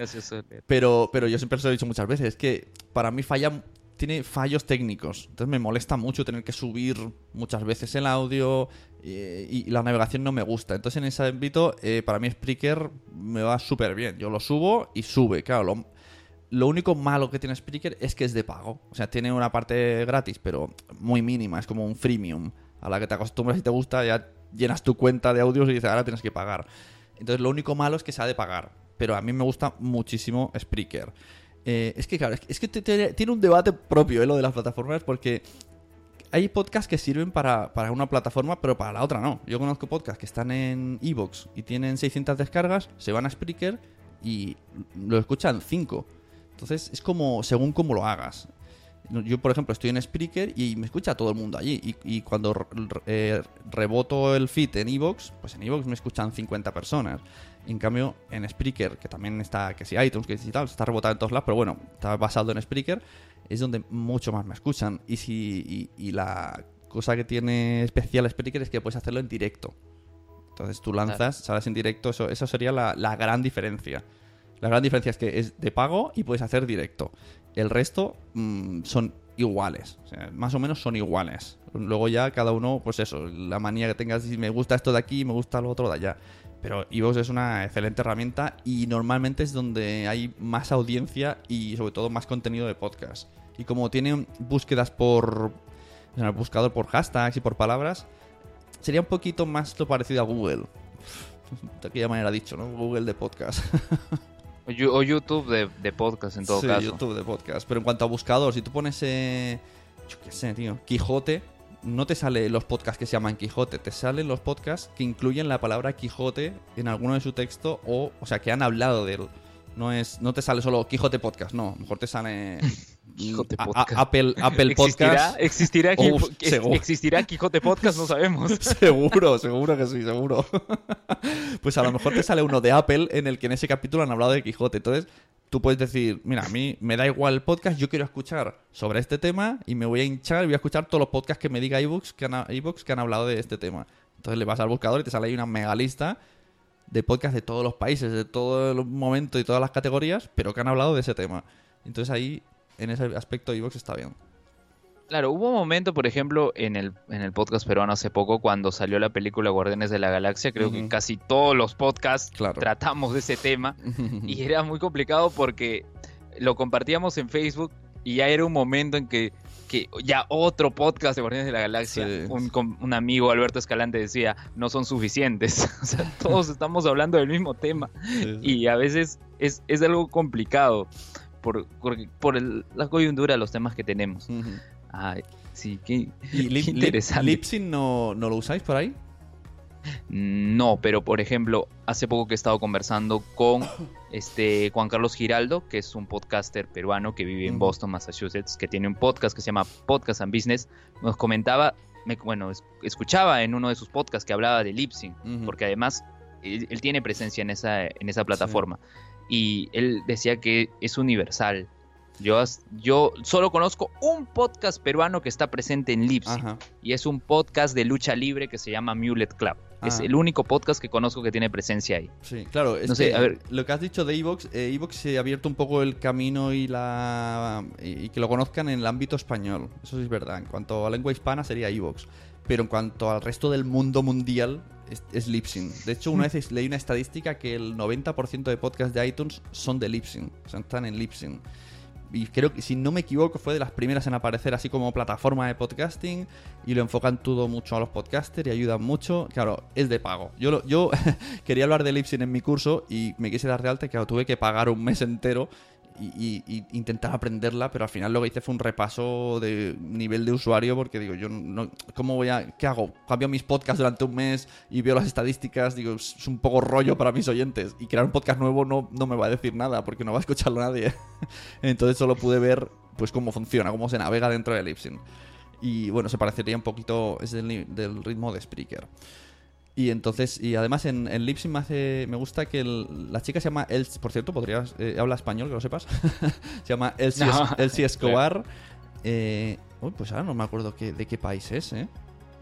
Pero, pero yo siempre se lo he dicho muchas veces. Es que para mí falla tiene fallos técnicos. Entonces me molesta mucho tener que subir muchas veces el audio eh, y la navegación no me gusta. Entonces en ese ámbito, eh, para mí Spreaker me va súper bien. Yo lo subo y sube. Claro, lo, único malo que tiene Spreaker es que es de pago. O sea, tiene una parte gratis, pero muy mínima. Es como un freemium a la que te acostumbras y te gusta. Ya llenas tu cuenta de audios y dices, ahora tienes que pagar. Entonces lo único malo es que se ha de pagar. Pero a mí me gusta muchísimo Spreaker. Eh, es que, claro, es que tiene un debate propio eh, lo de las plataformas porque hay podcasts que sirven para, una plataforma, pero para la otra no. Yo conozco podcasts que están en Evox y tienen 600 descargas, se van a Spreaker y lo escuchan 5. Entonces es como según cómo lo hagas. Yo, por ejemplo, estoy en Spreaker y me escucha todo el mundo allí. Y, cuando eh, reboto el feed en Evox, pues en Evox me escuchan 50 personas. En cambio, en Spreaker, que también está, que si iTunes, que si tal, está rebotado en todos lados, pero bueno, está basado en Spreaker, es donde mucho más me escuchan. Y, si, y, la cosa que tiene especial Spreaker es que puedes hacerlo en directo. Entonces tú lanzas, sales en directo, eso, eso sería la, gran diferencia. La gran diferencia es que es de pago y puedes hacer directo. El resto mm, son iguales, más o menos son iguales. Luego ya cada uno, pues eso, la manía que tengas, si me gusta esto de aquí, me gusta lo otro de allá. Pero Evox es una excelente herramienta y normalmente es donde hay más audiencia y sobre todo más contenido de podcast. Y como tiene búsquedas por en el buscador por hashtags y por palabras, sería un poquito más lo parecido a Google. De aquella manera dicho, ¿no? Google de podcast. O YouTube de, de podcast en todo sí, caso. YouTube de podcast. Pero en cuanto a buscador, si tú pones, eh, yo qué sé, tío, Quijote, no te sale los podcasts que se llaman Quijote, te salen los podcasts que incluyen la palabra Quijote en alguno de su texto o, o sea, que han hablado de él. No es, no te sale solo Quijote Podcast, no, mejor te sale Quijote a- a- Podcast. Apple, Apple ¿Existirá, Podcast. existirá, Uf, seguro. ¿Existirá Quijote Podcast? No sabemos. Seguro, seguro que sí, seguro. pues a lo mejor te sale uno de Apple en el que en ese capítulo han hablado de Quijote. Entonces, tú puedes decir, mira, a mí me da igual el podcast, yo quiero escuchar sobre este tema y me voy a hinchar y voy a escuchar todos los podcasts que me diga iBooks que, han, iVoox que han hablado de este tema. Entonces le vas al buscador y te sale ahí una mega lista de podcasts de todos los países, de todos los momentos y todas las categorías, pero que han hablado de ese tema. Entonces ahí, en ese aspecto, iVoox está bien. Claro, hubo un momento, por ejemplo, en el, en el podcast peruano hace poco, cuando salió la película Guardianes de la Galaxia, creo que Ujú. casi todos los podcasts Claro. tratamos de ese tema. Y era muy complicado porque lo compartíamos en Facebook y ya era un momento en que, que ya otro podcast de Guardianes de la Galaxia, Sí. un, un amigo, Alberto Escalante, decía, no son suficientes. o sea, todos estamos hablando del mismo tema y a veces es, es algo complicado por, por, por el- la coyuntura de los temas que tenemos. Ujú. Sí, qué, ¿Y qué lip, lip, interesante. Lipsync no, no lo usáis por ahí? No, pero por ejemplo, hace poco que he estado conversando con este Juan Carlos Giraldo, que es un podcaster peruano que vive en. Boston, Massachusetts, que tiene un podcast que se llama Podcast and Business. Nos comentaba, me- bueno, es- escuchaba en uno de sus podcasts que hablaba de Lipsync, Ujú. porque además él, él tiene presencia en esa, en esa plataforma. Y él decía que es universal. Yo, yo solo conozco un podcast peruano que está presente en Lipsync Ajá. y es un podcast de lucha libre que se llama Mulet Club. Es el único podcast que conozco que tiene presencia ahí. Sí, claro. Es No sé, que a ver. Lo que has dicho de Evox, eh, Evox se ha abierto un poco el camino y la y, que lo conozcan en el ámbito español. Eso sí es verdad. En cuanto a lengua hispana sería Evox. Pero en cuanto al resto del mundo mundial es, es. De hecho, una vez leí una estadística que el 90% de podcasts de iTunes son de Lipsync. O sea, están en Lipsync. Y creo que, si no me equivoco, fue de las primeras en aparecer así como plataforma de podcasting. Y lo enfocan todo mucho a los podcasters y ayudan mucho. Claro, es de pago. Yo, yo quería hablar de Lipsyn en mi curso y me quise dar de alta claro, tuve que pagar un mes entero y, y- aprenderla, pero al final lo que hice fue un repaso de nivel de usuario porque digo, yo no, ¿cómo voy a, qué hago? Cambio mis podcasts durante un mes y veo las estadísticas, digo, es un poco rollo para mis oyentes y crear un podcast nuevo no, no me va a decir nada porque no va a escucharlo nadie. Entonces solo pude ver pues cómo funciona, cómo se navega dentro de Lipsyn. Y bueno, se parecería un poquito, es del ritmo de Spreaker. Y entonces, y además en, en Lipsyn me hace, me gusta que el- la chica se llama Elsie, por cierto, podrías, eh, habla español, que lo sepas. se llama Elsie, No, Elsie Escobar. Eh, uy, pues ahora no me acuerdo qué, de qué país es, ¿eh?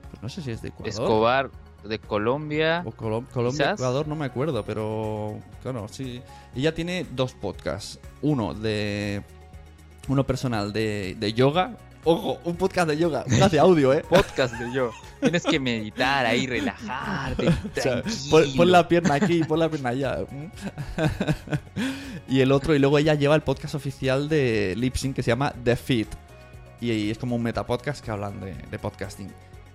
Pues no sé si es de Ecuador. Escobar de Colombia. O Colom- Colombia, Quizás. Ecuador, no me acuerdo, pero claro, sí. Ella tiene dos podcasts. Uno de. Uno personal de, de yoga. Ojo, un podcast de yoga. Un de audio, ¿eh? Podcast de yo. Tienes que meditar ahí, relajarte. O sea, tranquilo. pon, pon la pierna aquí, pon la pierna allá. y el otro, y luego ella lleva el podcast oficial de Lipsync que se llama The Fit. Y, y es como un metapodcast que hablan de, de podcasting.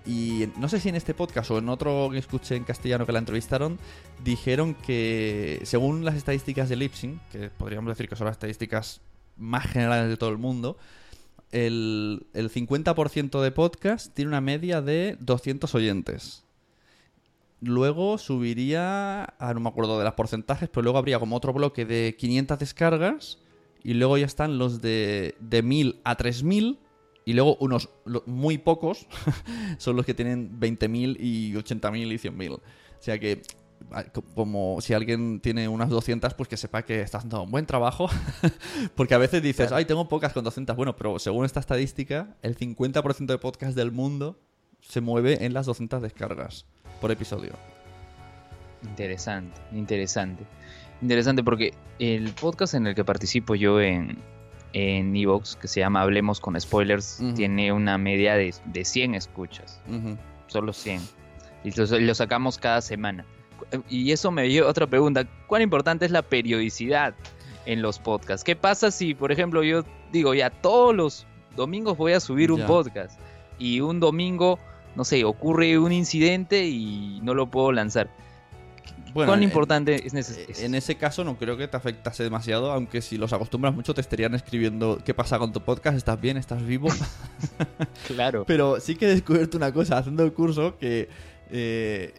Y no sé si en este podcast o en otro que escuché en castellano que la entrevistaron, dijeron que según las estadísticas de Lipsync, que podríamos decir que son las estadísticas más generales de todo el mundo, el, el 50% de podcast tiene una media de 200 oyentes. Luego subiría, a no me acuerdo de los porcentajes, pero luego habría como otro bloque de 500 descargas y luego ya están los de, de 1000 a 3000 y luego unos muy pocos son los que tienen 20.000 y 80.000 y 100.000. O sea que como si alguien tiene unas 200, pues que sepa que está haciendo un buen trabajo. Porque a veces dices, ay, tengo pocas con 200. Bueno, pero según esta estadística, el 50% de podcast del mundo se mueve en las 200 descargas por episodio. Interesante, interesante. Interesante porque el podcast en el que participo yo en en Evox, que se llama Hablemos con Spoilers, tiene una media de, de 100 escuchas. Solo 100. Y lo, lo sacamos cada semana. Y eso me dio otra pregunta. ¿Cuán importante es la periodicidad en los podcasts? ¿Qué pasa si, por ejemplo, yo digo, ya todos los domingos voy a subir un Ya. podcast y un domingo, no sé, ocurre un incidente y no lo puedo lanzar? Bueno, ¿Cuán en- importante es necesario? En ese caso no creo que te afectase demasiado, aunque si los acostumbras mucho te estarían escribiendo qué pasa con tu podcast, estás bien, estás vivo. Claro. Pero sí que he descubierto una cosa haciendo el curso que eh,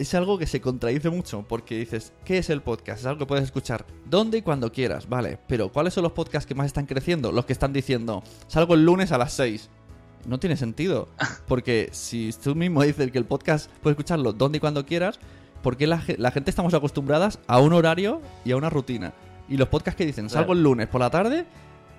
es algo que se contradice mucho, porque dices, ¿qué es el podcast? Es algo que puedes escuchar donde y cuando quieras, vale, pero ¿cuáles son los podcasts que más están creciendo? Los que están diciendo, salgo el lunes a las 6. No tiene sentido, porque si tú mismo dices que el podcast puedes escucharlo donde y cuando quieras, ¿por qué la, la gente estamos acostumbradas a un horario y a una rutina? Y los podcasts que dicen, salgo el lunes por la tarde,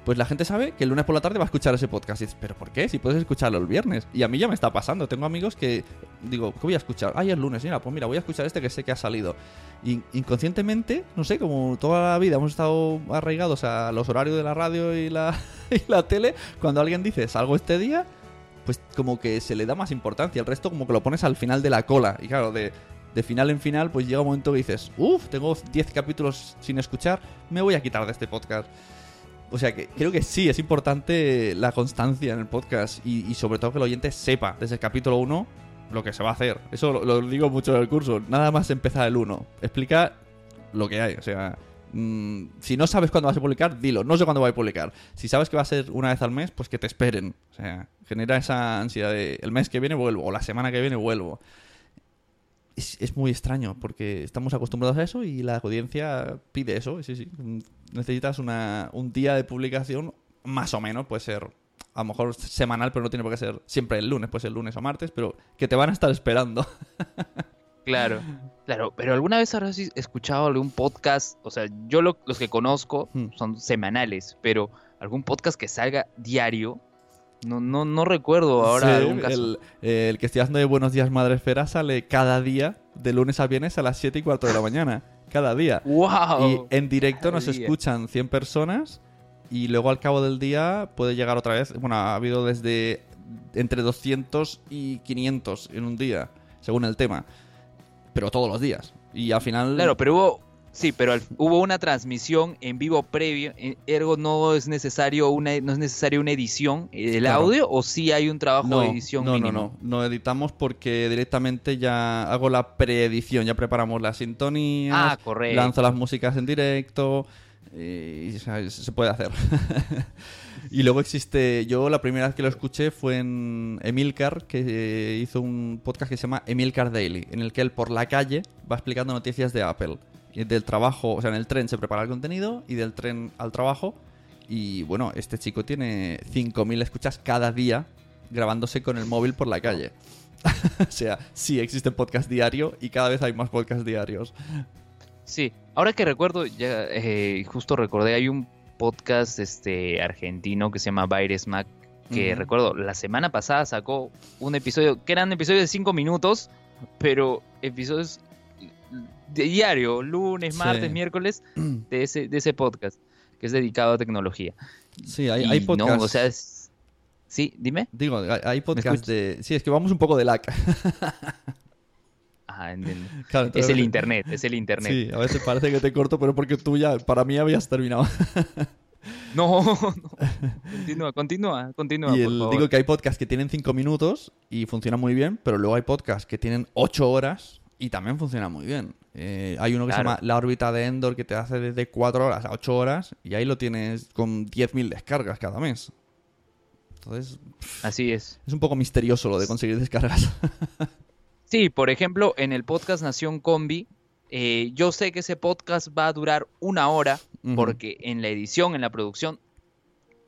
pues la gente sabe que el lunes por la tarde va a escuchar ese podcast. Y dices, ¿pero por qué? Si puedes escucharlo el viernes. Y a mí ya me está pasando. Tengo amigos que digo, ¿qué voy a escuchar? Ay, es lunes. Mira, pues mira, voy a escuchar este que sé que ha salido. Y inconscientemente, no sé, como toda la vida hemos estado arraigados a los horarios de la radio y la, y la tele, cuando alguien dice, salgo este día, pues como que se le da más importancia. El resto como que lo pones al final de la cola. Y claro, de, de final en final, pues llega un momento que dices, uff, tengo 10 capítulos sin escuchar, me voy a quitar de este podcast. O sea que creo que sí, es importante la constancia en el podcast y, sobre todo que el oyente sepa desde el capítulo 1 lo que se va a hacer. Eso lo, lo digo mucho en el curso. Nada más empezar el 1. Explica lo que hay. O sea, mm, si no sabes cuándo vas a publicar, dilo. No sé cuándo voy a publicar. Si sabes que va a ser una vez al mes, pues que te esperen. O sea, genera esa ansiedad de el mes que viene vuelvo o la semana que viene vuelvo. Es, es muy extraño porque estamos acostumbrados a eso y la audiencia pide eso. Sí, sí. Necesitas una, un día de publicación, más o menos, puede ser a lo mejor semanal, pero no tiene por qué ser siempre el lunes, puede ser lunes o martes, pero que te van a estar esperando. Claro, claro, pero ¿alguna vez habrás escuchado algún podcast? O sea, yo lo- los que conozco Hmm. son semanales, pero algún podcast que salga diario, no, no, no recuerdo ahora Sí, algún caso. el, el que estoy haciendo de Buenos Días Madre Esfera sale cada día, de lunes a viernes a las 7 y cuarto de la mañana. Cada día. ¡Wow! Y en directo Cada nos día. escuchan 100 personas y luego al cabo del día puede llegar otra vez. Bueno, ha habido desde entre 200 y 500 en un día, según el tema. Pero todos los días. Y al final... Claro, pero hubo, sí, pero al- hubo una transmisión en vivo previo, eh, ergo no es necesario una, no es necesario una edición eh, del Claro. audio o sí hay un trabajo no, de edición no, mínimo. no, no, no editamos porque directamente ya hago la preedición, ya preparamos las sintonías, Ah, correcto. lanzo las músicas en directo y o sea, se puede hacer. y luego existe, yo la primera vez que lo escuché fue en Emilcar, que hizo un podcast que se llama Emilcar Daily, en el que él por la calle va explicando noticias de Apple. Y del trabajo, o sea, en el tren se prepara el contenido y del tren al trabajo. Y bueno, este chico tiene 5.000 escuchas cada día grabándose con el móvil por la calle. o sea, sí existe podcast diario y cada vez hay más podcast diarios. Sí, ahora que recuerdo, ya eh, justo recordé, hay un podcast este argentino que se llama Baires Mac, que recuerdo, la semana pasada sacó un episodio, que eran episodios de 5 minutos, pero episodios diario, lunes, Sí. martes, miércoles, de ese, de ese podcast, que es dedicado a tecnología. Sí, hay, hay no, podcasts. o sea, es... Sí, dime. Digo, hay, podcasts de... Sí, es que vamos un poco de lag. Ajá, entiendo. Claro, Es el internet, es el internet. Sí, a veces parece que te corto, pero porque tú ya, para mí habías terminado. No, no. Continúa, continúa, continúa, y por el- favor. digo que hay podcasts que tienen 5 minutos y funcionan muy bien, pero luego hay podcasts que tienen 8 horas y también funcionan muy bien. Eh, hay uno que Claro. se llama La órbita de Endor que te hace desde 4 horas a 8 horas y ahí lo tienes con 10.000 descargas cada mes. Entonces, Así es. es un poco misterioso lo de conseguir descargas. Sí, por ejemplo, en el podcast Nación Combi, eh, yo sé que ese podcast va a durar una hora, porque en la edición, en la producción,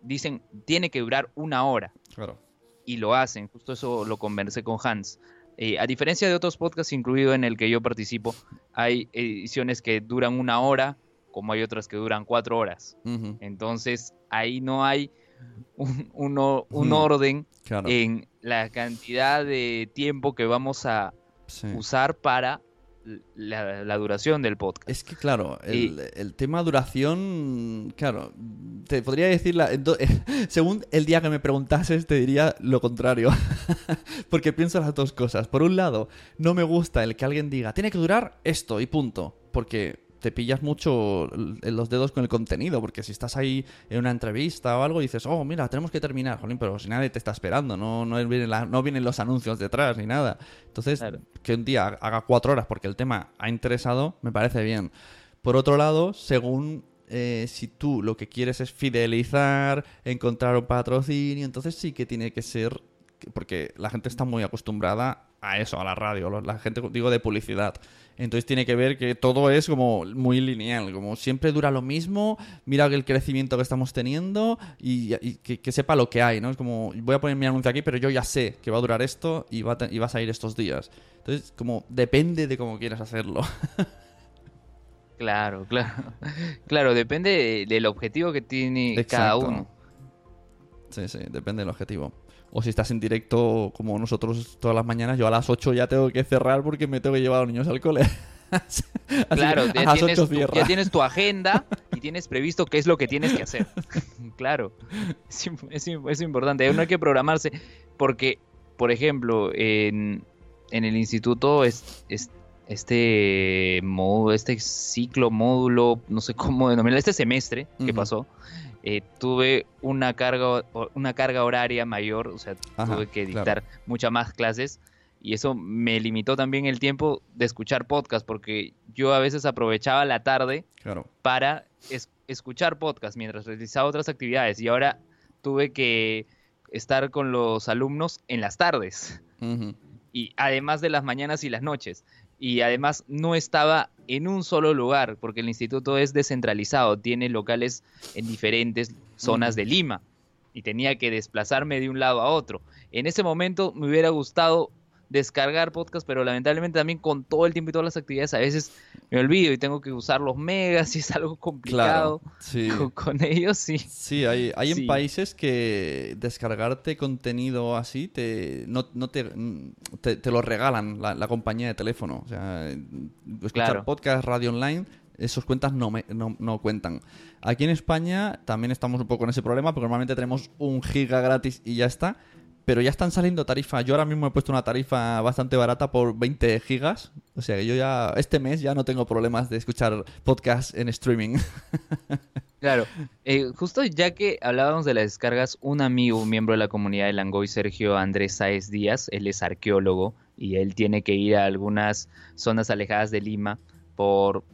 dicen, tiene que durar una hora, claro. y lo hacen, justo eso lo conversé con Hans. Eh, a diferencia de otros podcasts, incluido en el que yo participo, hay ediciones que duran una hora, como hay otras que duran cuatro horas. Entonces, ahí no hay un, orden Claro. en la cantidad de tiempo que vamos a sí. usar para la, la duración del podcast. Es que, claro, el, el tema duración, claro, te podría decir, la, ento- según el día que me preguntases, te diría lo contrario. Porque pienso las dos cosas. Por un lado, no me gusta el que alguien diga, tiene que durar esto y punto. Porque te pillas mucho los dedos con el contenido, porque si estás ahí en una entrevista o algo y dices, oh, mira, tenemos que terminar, Jolín, pero si nadie te está esperando, no, no, vienen, no vienen los anuncios detrás ni nada. Entonces, que un día haga cuatro horas porque el tema ha interesado, me parece bien. Por otro lado, según eh, si tú lo que quieres es fidelizar, encontrar un patrocinio, entonces sí que tiene que ser, porque la gente está muy acostumbrada a eso, a la radio, la gente, digo, de publicidad. Entonces tiene que ver que todo es como muy lineal, como siempre dura lo mismo, mira el crecimiento que estamos teniendo y, que, sepa lo que hay, ¿no? Es como, voy a poner mi anuncio aquí, pero yo ya sé que va a durar esto y va, y va a salir estos días. Entonces, como depende de cómo quieras hacerlo. Claro, claro. Claro, depende del objetivo que tiene cada uno. Sí, sí, depende del objetivo. O si estás en directo como nosotros todas las mañanas, yo a las 8 ya tengo que cerrar porque me tengo que llevar a los niños al cole. claro, ya tienes, tu, ya tienes, tu, agenda y tienes previsto qué es lo que tienes que hacer. claro, es, importante. No hay que programarse porque, por ejemplo, en, en el instituto es, este módulo, este ciclo, módulo, no sé cómo denominar, este semestre que pasó, eh, tuve una carga, una carga horaria mayor, o sea, tuve que dictar muchas más clases y eso me limitó también el tiempo de escuchar podcast porque yo a veces aprovechaba la tarde para escuchar podcast mientras realizaba otras actividades y ahora tuve que estar con los alumnos en las tardes. Y además de las mañanas y las noches y además no estaba en un solo lugar, porque el instituto es descentralizado, tiene locales en diferentes zonas de Lima y tenía que desplazarme de un lado a otro. En ese momento me hubiera gustado descargar podcast, pero lamentablemente también con todo el tiempo y todas las actividades a veces me olvido y tengo que usar los megas y es algo complicado con, ellos, sí. Sí, hay, hay en países que descargarte contenido así te, no, te, te, lo regalan la, compañía de teléfono. O sea, escuchar podcast, radio online esos cuentas no, no, no, cuentan. Aquí en España también estamos un poco en ese problema porque normalmente tenemos un giga gratis y ya está pero ya están saliendo tarifas. Yo ahora mismo he puesto una tarifa bastante barata por 20 gigas. O sea que yo ya, este mes ya no tengo problemas de escuchar podcasts en streaming. Claro, eh, justo ya que hablábamos de las descargas, un amigo, un miembro de la comunidad de Langoy, Sergio Andrés Saez Díaz, él es arqueólogo y él tiene que ir a algunas zonas alejadas de Lima por,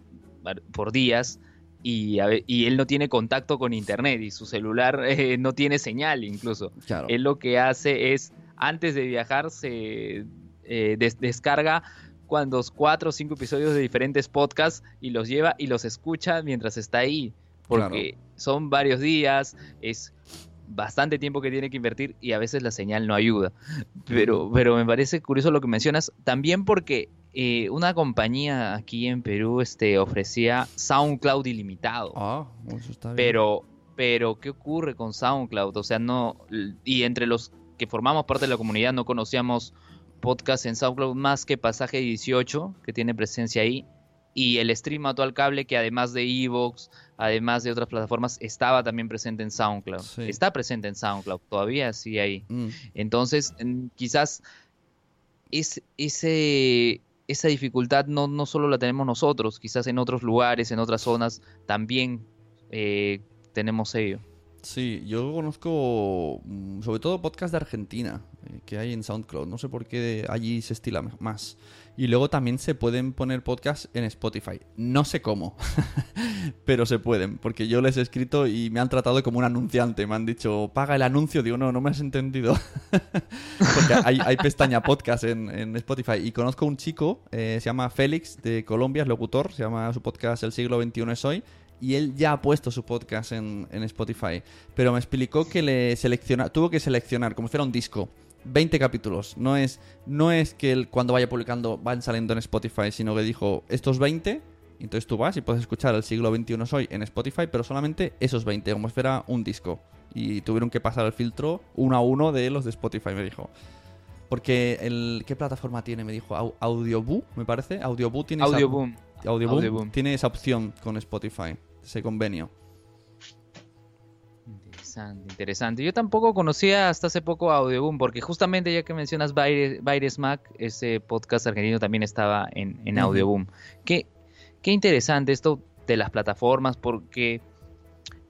por días y, él no tiene contacto con internet y su celular eh, no tiene señal incluso. Él lo que hace es, antes de viajar, se eh, descarga cuando cuatro o cinco episodios de diferentes podcasts y los lleva y los escucha mientras está ahí. Porque son varios días, es bastante tiempo que tiene que invertir y a veces la señal no ayuda. Pero, pero me parece curioso lo que mencionas, también porque eh, una compañía aquí en Perú este, ofrecía SoundCloud ilimitado. Ah, eso está bien. Pero, pero, ¿qué ocurre con SoundCloud? O sea, no. Y entre los que formamos parte de la comunidad no conocíamos podcast en SoundCloud más que Pasaje 18, que tiene presencia ahí, y el stream actual cable, que además de Evox, además de otras plataformas, estaba también presente en SoundCloud. Está presente en SoundCloud, todavía sí ahí. Mm. Entonces, quizás es, ese esa dificultad no, no solo la tenemos nosotros, quizás en otros lugares, en otras zonas, también eh, tenemos ello. Sí, yo conozco mm, sobre todo podcast de Argentina eh, que hay en SoundCloud. No sé por qué allí se estila más. Y luego también se pueden poner podcasts en Spotify. No sé cómo, pero se pueden, porque yo les he escrito y me han tratado como un anunciante. Me han dicho, paga el anuncio. Digo, no, no me has entendido. porque hay, pestaña podcast en, Spotify. Y conozco un chico, eh, se llama Félix, de Colombia, es locutor. Se llama su podcast El siglo XXI es hoy y él ya ha puesto su podcast en, Spotify. Pero me explicó que le selecciona, tuvo que seleccionar como si fuera un disco. 20 capítulos. No es, no es que él, cuando vaya publicando van saliendo en Spotify, sino que dijo estos 20. Entonces tú vas y puedes escuchar el siglo XXI hoy en Spotify, pero solamente esos 20, como si fuera un disco. Y tuvieron que pasar el filtro uno a uno de los de Spotify, me dijo. Porque el, ¿qué plataforma tiene? Me dijo Audioboo, me parece. Audioboo tiene Audioboom. Audioboom tiene esa opción con Spotify ese convenio. Interesante, interesante. Yo tampoco conocía hasta hace poco Audioboom, porque justamente ya que mencionas Baires Mac, ese podcast argentino también estaba en, en Audioboom. ¿Qué, qué interesante esto de las plataformas, porque,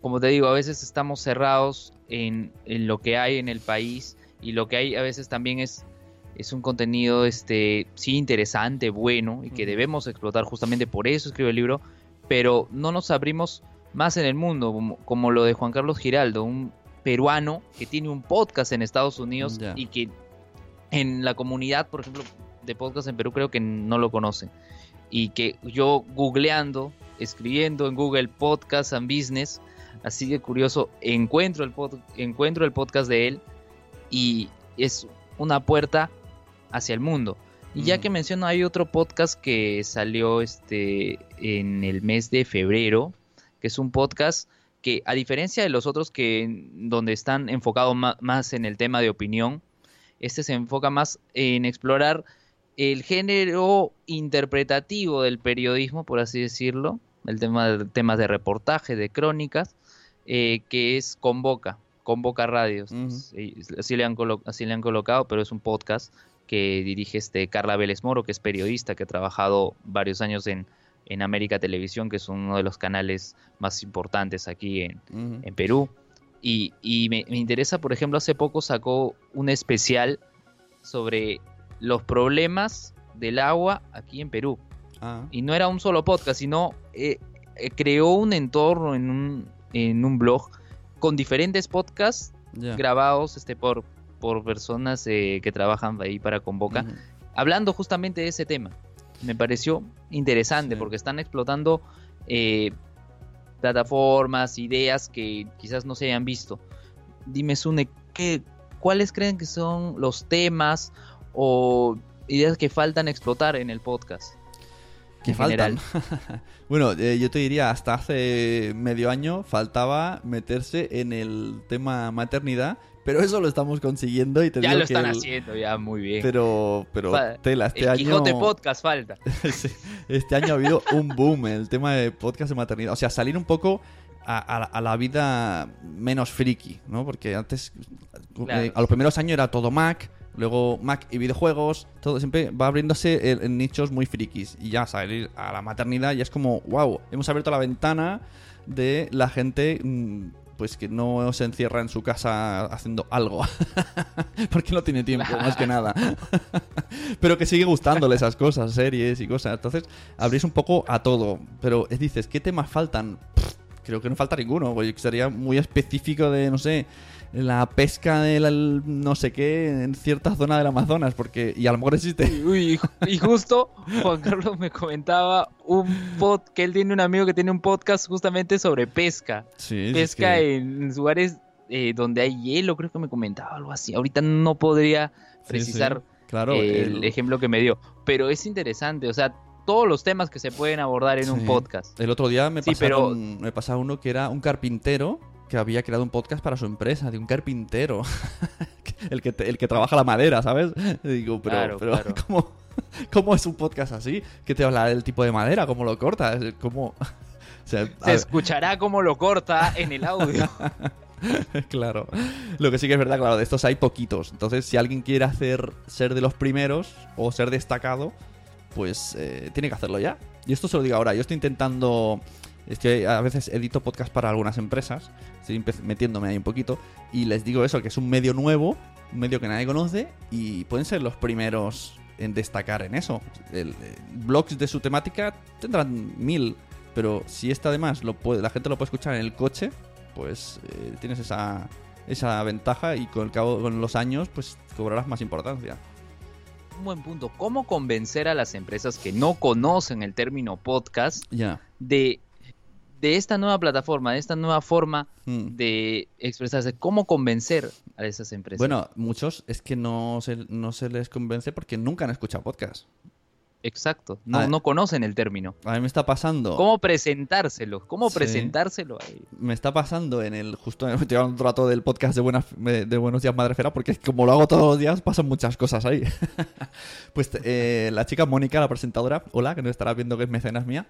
como te digo, a veces estamos cerrados en, en lo que hay en el país y lo que hay a veces también es es un contenido este sí interesante, bueno y que debemos explotar justamente por eso escribo el libro, pero no nos abrimos más en el mundo, como, lo de Juan Carlos Giraldo, un peruano que tiene un podcast en Estados Unidos y que en la comunidad, por ejemplo, de podcast en Perú creo que no lo conocen. Y que yo googleando, escribiendo en Google Podcast and Business, así de curioso, encuentro el, encuentro el podcast de él y es una puerta hacia el mundo. Y ya que menciono, hay otro podcast que salió este en el mes de febrero, que es un podcast que a diferencia de los otros que donde están enfocados más en el tema de opinión, este se enfoca más en explorar el género interpretativo del periodismo, por así decirlo, el tema de temas de reportaje, de crónicas, eh, que es Convoca, Convoca Radios. así, le han así le han colocado, pero es un podcast que dirige este Carla Vélez Moro, que es periodista, que ha trabajado varios años en, en América Televisión, que es uno de los canales más importantes aquí en, en Perú. Y, y me, interesa, por ejemplo, hace poco sacó un especial sobre los problemas del agua aquí en Perú. Ah. Y no era un solo podcast, sino eh, eh, creó un entorno en un, en un blog con diferentes podcasts grabados este, por, por personas eh, que trabajan ahí para Convoca, hablando justamente de ese tema. Me pareció interesante porque están explotando eh, plataformas, ideas que quizás no se hayan visto. Dime, Sune, ¿qué, ¿cuáles creen que son los temas o ideas que faltan explotar en el podcast? Que faltan. bueno, eh, yo te diría, hasta hace medio año faltaba meterse en el tema maternidad pero eso lo estamos consiguiendo y te ya lo están haciendo, ya muy bien. Pero, pero tela, este el año. Quijote Podcast falta. este año ha habido un boom en el tema de podcast de maternidad. O sea, salir un poco a, la vida menos friki, ¿no? Porque antes, eh, a los primeros años era todo Mac, luego Mac y videojuegos, todo siempre va abriéndose en, nichos muy frikis. Y ya salir a la maternidad ya es como, wow, hemos abierto la ventana de la gente mm, pues que no se encierra en su casa haciendo algo. Porque no tiene tiempo, más que nada. pero que sigue gustándole esas cosas, series y cosas. Entonces, abrís un poco a todo. Pero dices, ¿qué temas faltan? creo que no falta ninguno. Sería muy específico de, no sé, la pesca del no sé qué en cierta zona del Amazonas, porque y a lo mejor existe. y justo Juan Carlos me comentaba un pod que él tiene un amigo que tiene un podcast justamente sobre pesca. pesca en lugares eh, donde hay hielo, creo que me comentaba algo así. Ahorita no podría precisar claro, el, ejemplo que me dio, pero es interesante, o sea, todos los temas que se pueden abordar en un podcast. El otro día me, pasaron, me pasaba uno que era un carpintero que había creado un podcast para su empresa, de un carpintero. el, que el que trabaja la madera, ¿sabes? digo, pero, pero ¿cómo, es un podcast así? Que te habla del tipo de madera, cómo lo corta, cómo... Se escuchará cómo lo corta en el audio. claro. Lo que sí que es verdad, claro, de estos hay poquitos. Entonces, si alguien quiere hacer ser de los primeros o ser destacado, pues eh, tiene que hacerlo ya. Y esto se lo digo ahora. Yo estoy intentando es que a veces edito podcast para algunas empresas, estoy metiéndome ahí un poquito, y les digo eso, que es un medio nuevo, un medio que nadie conoce, y pueden ser los primeros en destacar en eso. El, eh, blogs de su temática tendrán mil, pero si esta además lo puede, la gente lo puede escuchar en el coche, pues eh, tienes esa, esa ventaja y con el cabo con los años pues cobrarás más importancia un buen punto. ¿Cómo convencer a las empresas que no conocen el término podcast de de esta nueva plataforma, de esta nueva forma hmm. de expresarse, ¿cómo convencer a esas empresas? Bueno, muchos es que no se, no se les convence porque nunca han escuchado podcast. Exacto, no, no conocen el término. A mí me está pasando. ¿Cómo presentárselo? ¿Cómo presentárselo ahí? Me está pasando en el. Justo en el un rato del podcast de, buenas, de Buenos Días Madrefera, porque como lo hago todos los días, pasan muchas cosas ahí. pues eh, la chica Mónica, la presentadora, hola, que no estará viendo que es mecenas mía.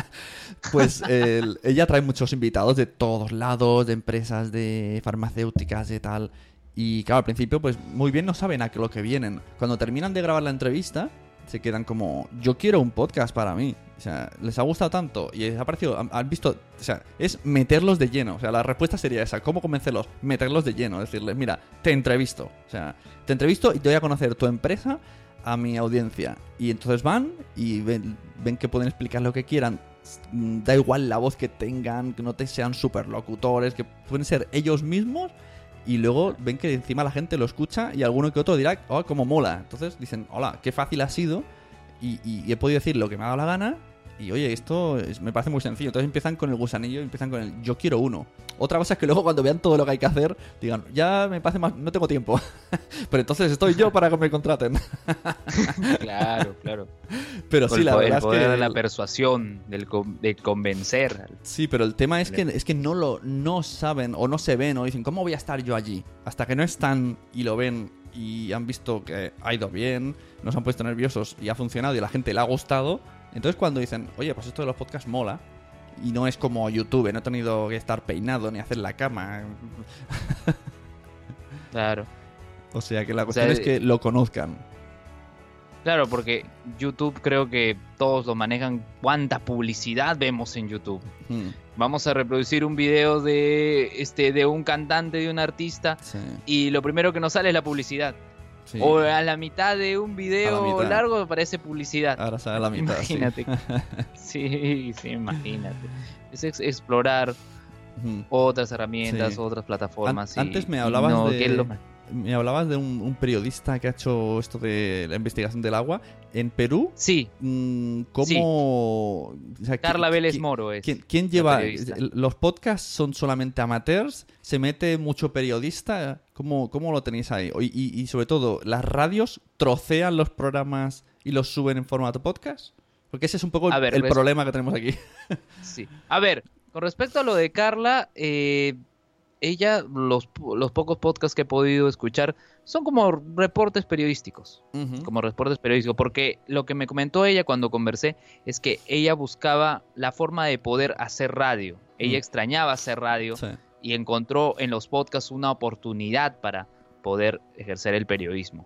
pues ella trae muchos invitados de todos lados, de empresas, de farmacéuticas, de tal. Y claro, al principio, pues muy bien no saben a qué lo que vienen. Cuando terminan de grabar la entrevista se quedan como, yo quiero un podcast para mí. O sea, les ha gustado tanto y les ha parecido, han, visto, o sea, es meterlos de lleno. O sea, la respuesta sería esa. ¿Cómo convencerlos? Meterlos de lleno. Decirles, mira, te entrevisto. O sea, te entrevisto y te voy a conocer tu empresa a mi audiencia. Y entonces van y ven, ven que pueden explicar lo que quieran. Da igual la voz que tengan, que no te sean superlocutores, que pueden ser ellos mismos. Y luego ven que encima la gente lo escucha y alguno que otro dirá, oh, cómo mola. Entonces dicen, hola, qué fácil ha sido. Y, y- he podido decir lo que me ha dado la gana. Y oye, esto es- me parece muy sencillo. Entonces empiezan con el gusanillo, empiezan con el yo quiero uno. Otra cosa es que luego cuando vean todo lo que hay que hacer, digan, ya me parece más, no tengo tiempo. Pero entonces estoy yo para que me contraten. Claro, claro. Pero Con sí, el la poder, verdad el es poder que. de la persuasión, del de convencer. Sí, pero el tema es que, es que no lo no saben o no se ven o dicen, ¿cómo voy a estar yo allí? Hasta que no están y lo ven y han visto que ha ido bien, nos han puesto nerviosos y ha funcionado y a la gente le ha gustado. Entonces cuando dicen, oye, pues esto de los podcasts mola y no es como YouTube, no he tenido que estar peinado ni hacer la cama. Claro. O sea que la O cuestión sea, es que lo conozcan. Claro, porque YouTube creo que todos lo manejan. ¿Cuánta publicidad vemos en YouTube? Hmm, Vamos a reproducir un video de este de un cantante, de un artista, sí, y lo primero que nos sale es la publicidad. Sí. O a la mitad de un A video largo aparece publicidad. Ahora sale la mitad. Imagínate. Sí, sí, imagínate. Es ex- explorar otras herramientas, otras plataformas. An- y- antes me hablabas no, de- que es lo más- Me hablabas de un, un periodista que ha hecho esto de la investigación del agua. En Perú, Sí, mm, ¿cómo...? o sea, Carla ¿qui- Vélez Moro es. ¿Quién, lleva...? ¿Los podcasts son solamente amateurs? ¿Se mete mucho periodista? ¿Cómo, cómo lo tenéis ahí? Y, y- y sobre todo, ¿las radios trocean los programas y los suben en formato podcast? Porque ese es un poco el, A ver, el res- problema que tenemos aquí. Sí. A ver, con respecto a lo de Carla, eh, ella, los, los pocos podcasts que he podido escuchar son como reportes periodísticos. Como reportes periodísticos. Porque lo que me comentó ella cuando conversé es que ella buscaba la forma de poder hacer radio. Ella Mm. extrañaba hacer radio Sí. y encontró en los podcasts una oportunidad para poder ejercer el periodismo.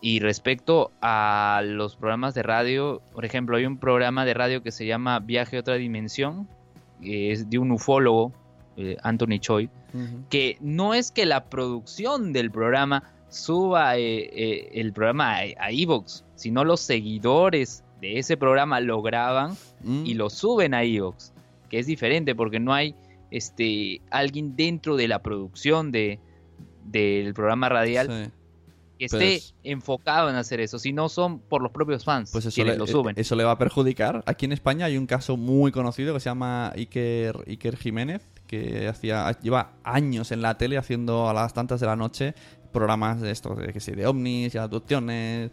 Y respecto a los programas de radio, por ejemplo, hay un programa de radio que se llama Viaje a otra dimensión, que es de un ufólogo, eh, Anthony Choi, que no es que la producción del programa suba eh, eh, el programa a, Evox, sino los seguidores de ese programa lo graban Mm. y lo suben a Evox, que es diferente porque no hay este alguien dentro de la producción de del programa radial Sí. Que esté es- enfocado en hacer eso, si no son por los propios fans Pues eso quienes le, lo suben. eh, eso le va a perjudicar. Aquí en España hay un caso muy conocido que se llama Iker, Iker Jiménez, que hacía lleva años en la tele haciendo a las tantas de la noche programas de estos, de, que de ovnis y abducciones,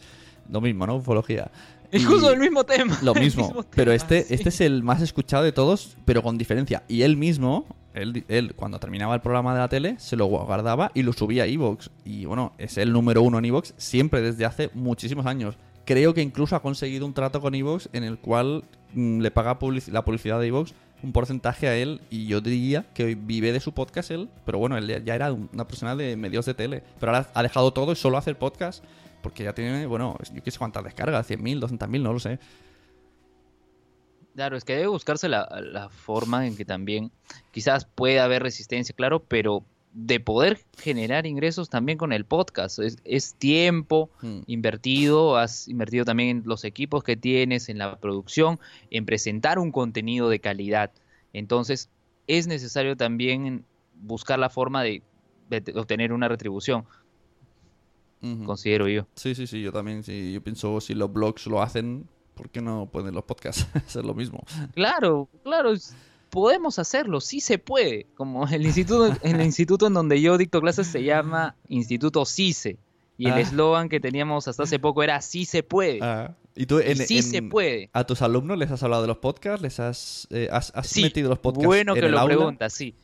lo mismo, ¿no? Ufología. Es justo el mismo tema. Lo mismo, mismo pero tema, este, sí. este es el más escuchado de todos, pero con diferencia. Y él mismo, él, él cuando terminaba el programa de la tele, se lo guardaba y lo subía a Evox. Y bueno, es el número uno en Evox siempre desde hace muchísimos años. Creo que incluso ha conseguido un trato con Evox en el cual mm, le paga la publicidad de Evox un porcentaje a él y yo diría que vive de su podcast él, pero bueno, él ya era un- una persona de medios de tele, pero ahora ha dejado todo y solo hace el podcast porque ya tiene, bueno, yo qué sé cuántas descargas, 100.000, 200.000, no lo sé. Claro, es que debe buscarse la, la forma en que también quizás pueda haber resistencia, claro, pero de poder generar ingresos también con el podcast. Es, es tiempo Hmm. invertido, has invertido también en los equipos que tienes, en la producción, en presentar un contenido de calidad. Entonces, es necesario también buscar la forma de, de obtener una retribución, Considero yo. Sí, sí, sí, yo también, sí, yo pienso si los blogs lo hacen, ¿por qué no pueden los podcasts hacer lo mismo? Claro, claro, podemos hacerlo, sí se puede. Como el instituto, el instituto en donde yo dicto clases se llama Instituto CICE. Y el Ah. eslogan que teníamos hasta hace poco era sí se puede. Ah, y tú Y en, sí en- se puede. a tus alumnos les has hablado de los podcasts, les has, eh, has, has Sí, metido los podcasts bueno en que el lo aula? preguntas, sí.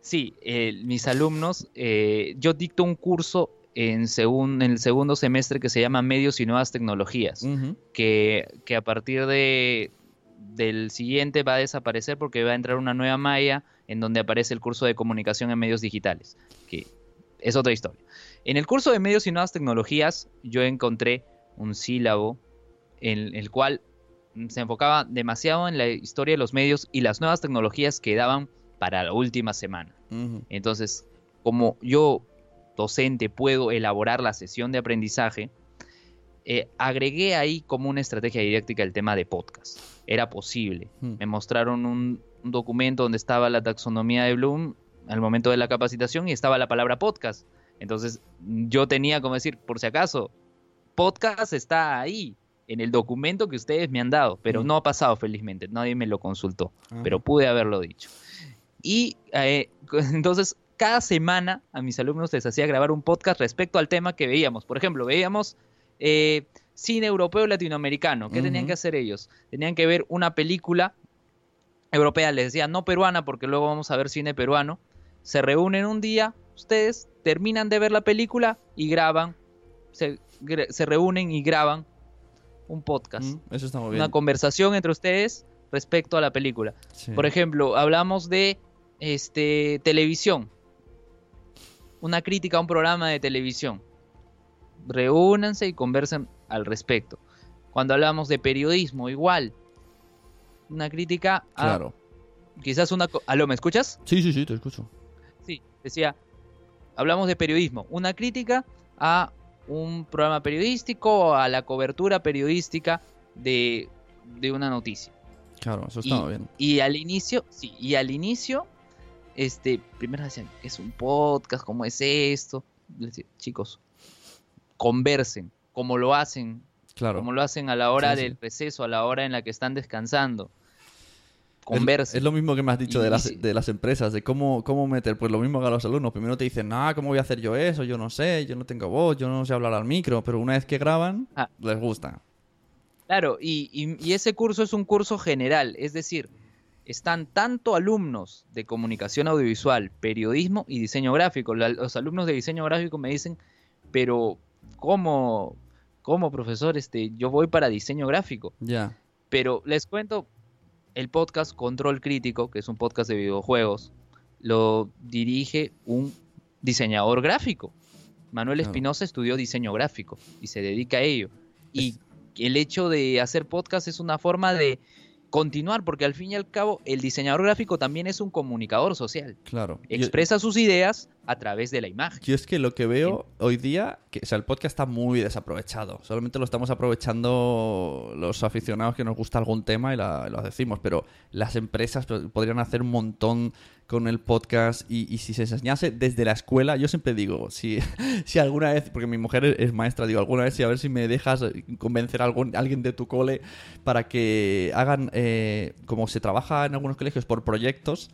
Sí, eh, mis alumnos, eh, yo dicto un curso en, segun- en el segundo semestre que se llama Medios y Nuevas Tecnologías. Que, que a partir de del siguiente va a desaparecer porque va a entrar una nueva malla en donde aparece el curso de comunicación en medios digitales, que es otra historia. En el curso de medios y nuevas tecnologías yo encontré un sílabo en el cual se enfocaba demasiado en la historia de los medios y las nuevas tecnologías que daban para la última semana. Entonces, como yo, docente, puedo elaborar la sesión de aprendizaje, eh, agregué ahí como una estrategia didáctica el tema de podcast. Era posible. Hmm. Me mostraron un, un documento donde estaba la taxonomía de Bloom al momento de la capacitación y estaba la palabra podcast. Entonces, yo tenía como decir, por si acaso, podcast está ahí, en el documento que ustedes me han dado, pero Mm. no ha pasado felizmente, nadie me lo consultó, Ajá. pero pude haberlo dicho. Y eh, entonces, cada semana a mis alumnos les hacía grabar un podcast respecto al tema que veíamos. Por ejemplo, veíamos eh, cine europeo latinoamericano. ¿Qué tenían que hacer ellos? Tenían que ver una película europea, les decía no peruana, porque luego vamos a ver cine peruano. Se reúnen un día, ustedes terminan de ver la película y graban, se, reúnen y graban un podcast, Mm, Eso está muy bien. una conversación entre ustedes respecto a la película. Sí. Por ejemplo, hablamos de este televisión. Una crítica a un programa de televisión. Reúnanse y conversen al respecto. Cuando hablamos de periodismo, igual. Una crítica a Claro. quizás una ¿Aló, me escuchas? Sí, sí, sí, te escucho. Sí, decía, hablamos de periodismo, una crítica a un programa periodístico o a la cobertura periodística de, de una noticia. Claro, eso Y, muy bien. y al inicio, sí, y al inicio, este, primero decían, es un podcast, ¿cómo es esto? Les decía, chicos, conversen, como lo hacen, Claro. como lo hacen a la hora Sí, sí. del receso, a la hora en la que están descansando. Es- Conversen. Es, lo mismo que me has dicho Y- de, las, de las empresas, de cómo, cómo meter. Pues lo mismo que a los alumnos. Primero te dicen, ah, ¿cómo voy a hacer yo eso? Yo no sé, yo no tengo voz, yo no sé hablar al micro. Pero una vez que graban, Ah. les gusta. Claro, y, y- y ese curso es un curso general, es decir, están tanto alumnos de comunicación audiovisual, periodismo y diseño gráfico. La- los alumnos de diseño gráfico me dicen, pero ¿cómo, cómo profesor? Este, yo voy para diseño gráfico. Ya. Pero les cuento, el podcast Control Crítico, que es un podcast de videojuegos, lo dirige un diseñador gráfico. Manuel. Espinosa estudió diseño gráfico y se dedica a ello. Y el hecho de hacer podcast es una forma de continuar, porque al fin y al cabo el diseñador gráfico también es un comunicador social. Claro. Expresa sus ideas a través de la imagen. Yo es que lo que veo hoy día, que, o sea, el podcast está muy desaprovechado. Solamente lo estamos aprovechando los aficionados que nos gusta algún tema y la- lo decimos, pero las empresas podrían hacer un montón con el podcast y, si se enseñase desde la escuela, yo siempre digo, si, si alguna vez, porque mi mujer es- es maestra, digo, alguna vez, si a ver si me dejas convencer a algún, alguien de tu cole para que hagan, eh, como se trabaja en algunos colegios por proyectos,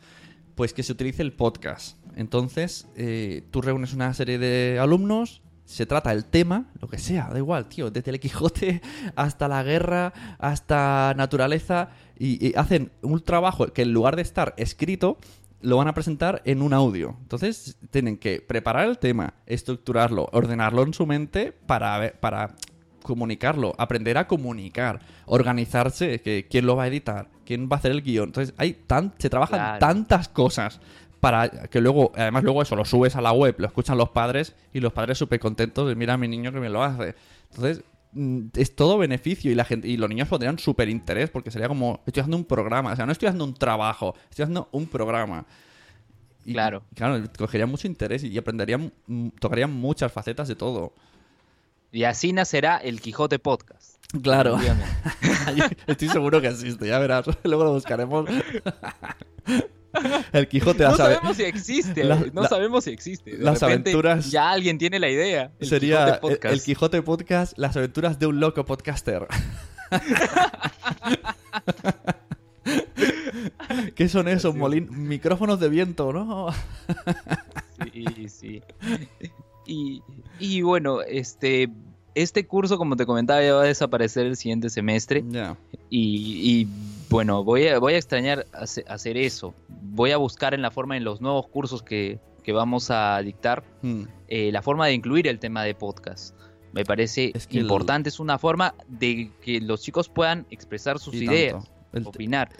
pues que se utilice el podcast. Entonces, eh, tú reúnes una serie de alumnos, se trata el tema, lo que sea, da igual, tío, desde el Quijote hasta la guerra, hasta naturaleza, y hacen un trabajo que en lugar de estar escrito, lo van a presentar en un audio. Entonces, tienen que preparar el tema, estructurarlo, ordenarlo en su mente para, para comunicarlo, aprender a comunicar, organizarse, que quién lo va a editar, quién va a hacer el guion. Entonces, hay tan, se trabajan Claro. tantas cosas para que luego, además luego eso lo subes a la web, lo escuchan los padres y los padres súper contentos de mira a mi niño que me lo hace. Entonces, es todo beneficio y la gente y los niños pondrían súper interés porque sería como estoy haciendo un programa, o sea, no estoy haciendo un trabajo, estoy haciendo un programa. Y, Claro. Claro, cogerían mucho interés y aprenderían, mm, tocarían muchas facetas de todo. Y así nacerá el Quijote Podcast. Claro. Estoy seguro que existe, ya verás. Luego lo buscaremos. El Quijote No la sabe- sabemos si existe, la- no la- sabemos si existe. De las aventuras- Ya alguien tiene la idea. El Sería Quijote el- Podcast. el Quijote Podcast, las aventuras de un loco podcaster. ¿Qué son esos? Molin micrófonos de viento, ¿no? Sí, sí. Y, y bueno, este, este curso, como te comentaba, ya va a desaparecer el siguiente semestre. Ya. Y, y, bueno, voy a, voy a extrañar hace- hacer eso. Voy a buscar en la forma, en los nuevos cursos que, que vamos a dictar, Mm. eh, la forma de incluir el tema de podcast. Me parece Es que el- importante, es una forma de que los chicos puedan expresar sus Y ideas. El, opinar.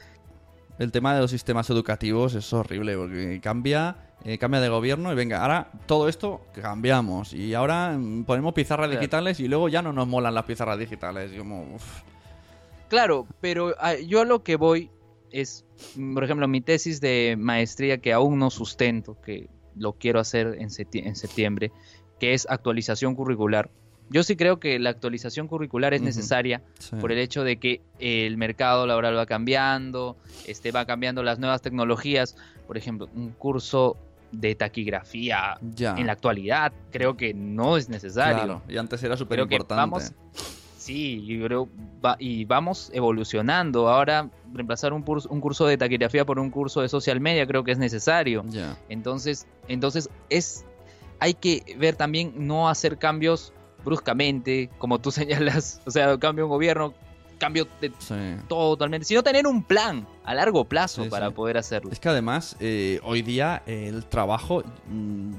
el tema de los sistemas educativos es horrible porque cambia, eh, cambia de gobierno y venga, ahora todo esto cambiamos y ahora mm, ponemos pizarras digitales y luego ya no nos molan las pizarras digitales. Y como, uf. Claro, pero ah, yo a lo que voy es, mm, por ejemplo, mi tesis de maestría que aún no sustento, que lo quiero hacer en, septiembre, que es actualización curricular. Yo sí creo que la actualización curricular es necesaria por el hecho de que el mercado laboral va cambiando, este, va cambiando las nuevas tecnologías. Por ejemplo, un curso de taquigrafía en la actualidad creo que no es necesario. Claro, y antes era súper importante. Sí, y, creo, y vamos evolucionando. Ahora, reemplazar un curso, un curso de taquigrafía por un curso de social media creo que es necesario. Entonces, entonces es, hay que ver también no hacer cambios bruscamente, como tú señalas. O sea, cambio un gobierno, cambio de todo totalmente, sino tener un plan a largo plazo para poder hacerlo. Es que además, eh, hoy día el trabajo... Mm,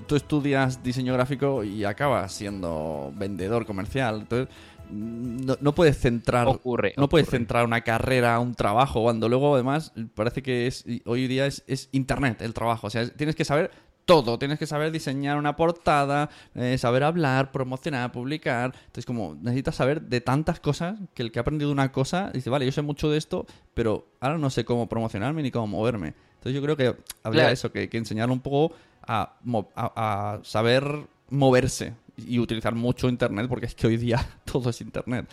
tú estudias diseño gráfico y acabas siendo vendedor comercial. Entonces, no, puedes centrar ocurre, no puedes centrar una carrera un trabajo cuando luego además parece que es hoy día es, es internet el trabajo o sea tienes que saber todo. Tienes que saber diseñar una portada, eh, saber hablar, promocionar, publicar. Entonces, como necesitas saber de tantas cosas que el que ha aprendido una cosa dice, vale, yo sé mucho de esto, pero ahora no sé cómo promocionarme ni cómo moverme. Entonces, yo creo que habría eso, que, que enseñarle un poco a, a, saber moverse y utilizar mucho Internet, porque es que hoy día todo es Internet.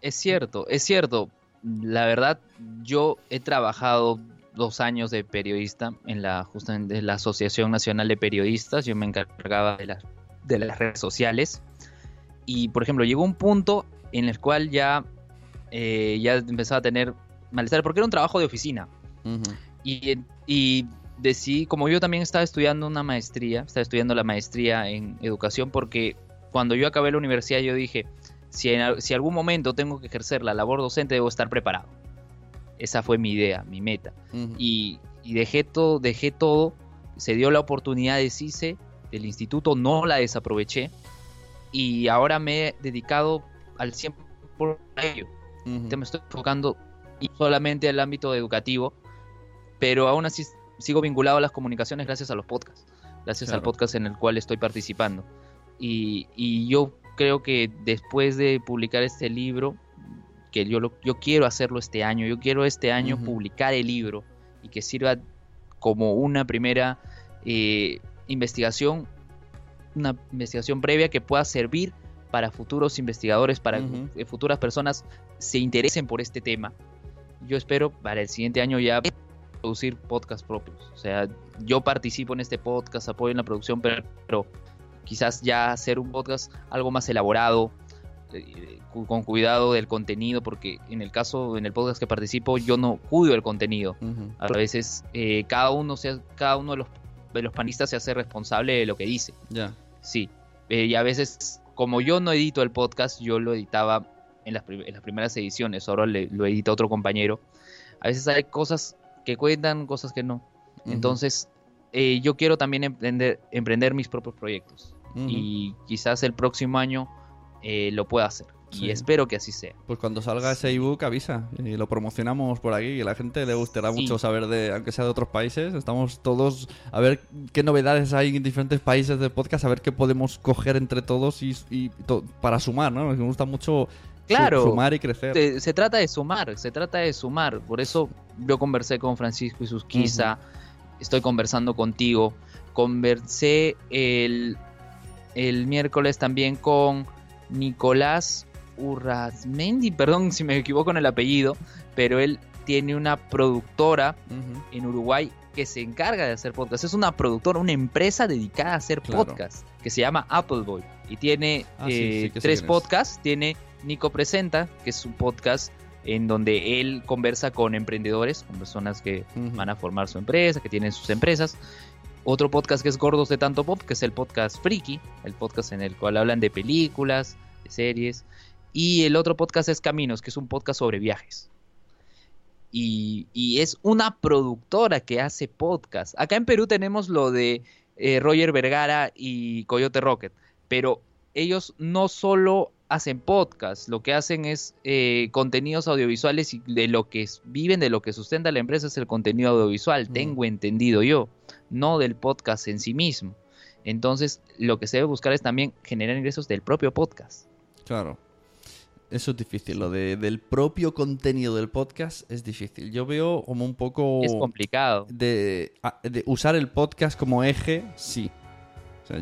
Es cierto, es cierto. La verdad, yo he trabajado dos años de periodista en la justamente la Asociación Nacional de Periodistas. Yo me encargaba de las, de las redes sociales. Y por ejemplo, llegó un punto en el cual ya, eh, ya empezaba a tener malestar, porque era un trabajo de oficina. y, y decidí, como yo también estaba estudiando una maestría, estaba estudiando la maestría en educación, porque cuando yo acabé la universidad yo dije, si en si algún momento tengo que ejercer la labor docente, debo estar preparado. Esa fue mi idea, mi meta. y, dejé todo, dejé todo. Se dio la oportunidad de CICE, del instituto, no la desaproveché. Y ahora me he dedicado al 100% a ello. Me estoy enfocando solamente al ámbito educativo, pero aún así sigo vinculado a las comunicaciones gracias a los podcasts, gracias al podcast en el cual estoy participando. Y, y, yo creo que después de publicar este libro, que yo, lo, yo quiero hacerlo este año, yo quiero este año publicar el libro y que sirva como una primera eh, investigación, una investigación previa que pueda servir para futuros investigadores, para que futuras personas se interesen por este tema. Yo espero para el siguiente año ya producir podcasts propios. O sea, yo participo en este podcast, apoyo en la producción, pero quizás ya hacer un podcast algo más elaborado, este, con cuidado del contenido, porque en el caso, en el podcast que participo, yo no cuido el contenido. A veces eh, cada uno se, cada uno de los, de los panistas se hace responsable de lo que dice. Ya. Sí. Eh, y a veces, como yo no edito el podcast, yo lo editaba en las, en las primeras ediciones, ahora lo edita otro compañero. A veces hay cosas que cuentan, cosas que no. Entonces, eh, yo quiero también emprender, emprender mis propios proyectos. Y quizás el próximo año eh, lo pueda hacer. Y espero que así sea. Pues cuando salga ese ebook avisa y lo promocionamos por aquí y a la gente le gustará mucho saber de, aunque sea de otros países, estamos todos a ver qué novedades hay en diferentes países de podcast, a ver qué podemos coger entre todos y, para sumar, ¿no? Nos gusta mucho claro, sumar y crecer. Se, trata de sumar, se trata de sumar. Por eso yo conversé con Francisco y Susquiza, estoy conversando contigo, conversé el, el miércoles también con Nicolás Urrazmendi, perdón si me equivoco en el apellido, pero él tiene una podcast en Uruguay que se encarga de hacer podcast. Es una productora, una empresa dedicada a hacer podcast que se llama Appleboy y tiene ah, eh, tres podcasts. Tiene Nico Presenta, que es un podcast en donde él conversa con emprendedores, con personas que van a formar su empresa, que tienen sus empresas. Otro podcast que es Gordos de Tanto Pop, que es el podcast Friki, el podcast en el cual hablan de películas, de series. Y el otro podcast es Caminos, que es un podcast sobre viajes. Y, es una productora que hace podcast. Acá en Perú tenemos lo de eh, Roger Vergara y Coyote Rocket, pero ellos no solo hacen podcast, lo que hacen es eh, contenidos audiovisuales y de lo que viven, de lo que sustenta la empresa es el contenido audiovisual, mm. tengo entendido yo no del podcast en sí mismo. Entonces, lo que se debe buscar es también generar ingresos del propio podcast. Claro. Eso es difícil, lo de, del propio contenido del podcast es difícil. Yo veo como un poco... Es complicado. De, a- de usar el podcast como eje, sí.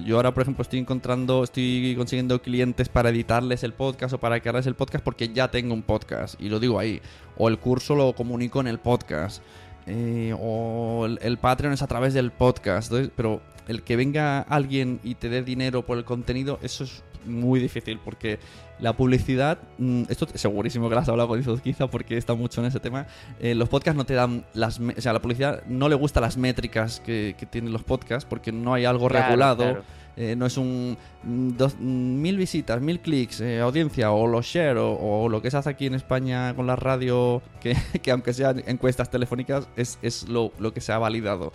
Yo ahora, por ejemplo, estoy encontrando, estoy consiguiendo clientes para editarles el podcast o para crearles el podcast porque ya tengo un podcast y lo digo ahí. O el curso lo comunico en el podcast. eh, o el, Patreon es a través del podcast. Pero el que venga alguien y te dé dinero por el contenido, eso es muy difícil porque la publicidad, mm, esto segurísimo que lo has hablado con Izuzquiza porque está mucho en ese tema. eh, los podcasts no te dan las. O sea, la publicidad no le gusta las métricas que, que tienen los podcasts porque no hay algo Claro, regulado. claro. eh, no es un mm, dos- mm, mil visitas, mil clics, eh, audiencia o los share o, o lo que se hace aquí en España con la radio, que, que aunque sean encuestas telefónicas, es, es lo, lo que se ha validado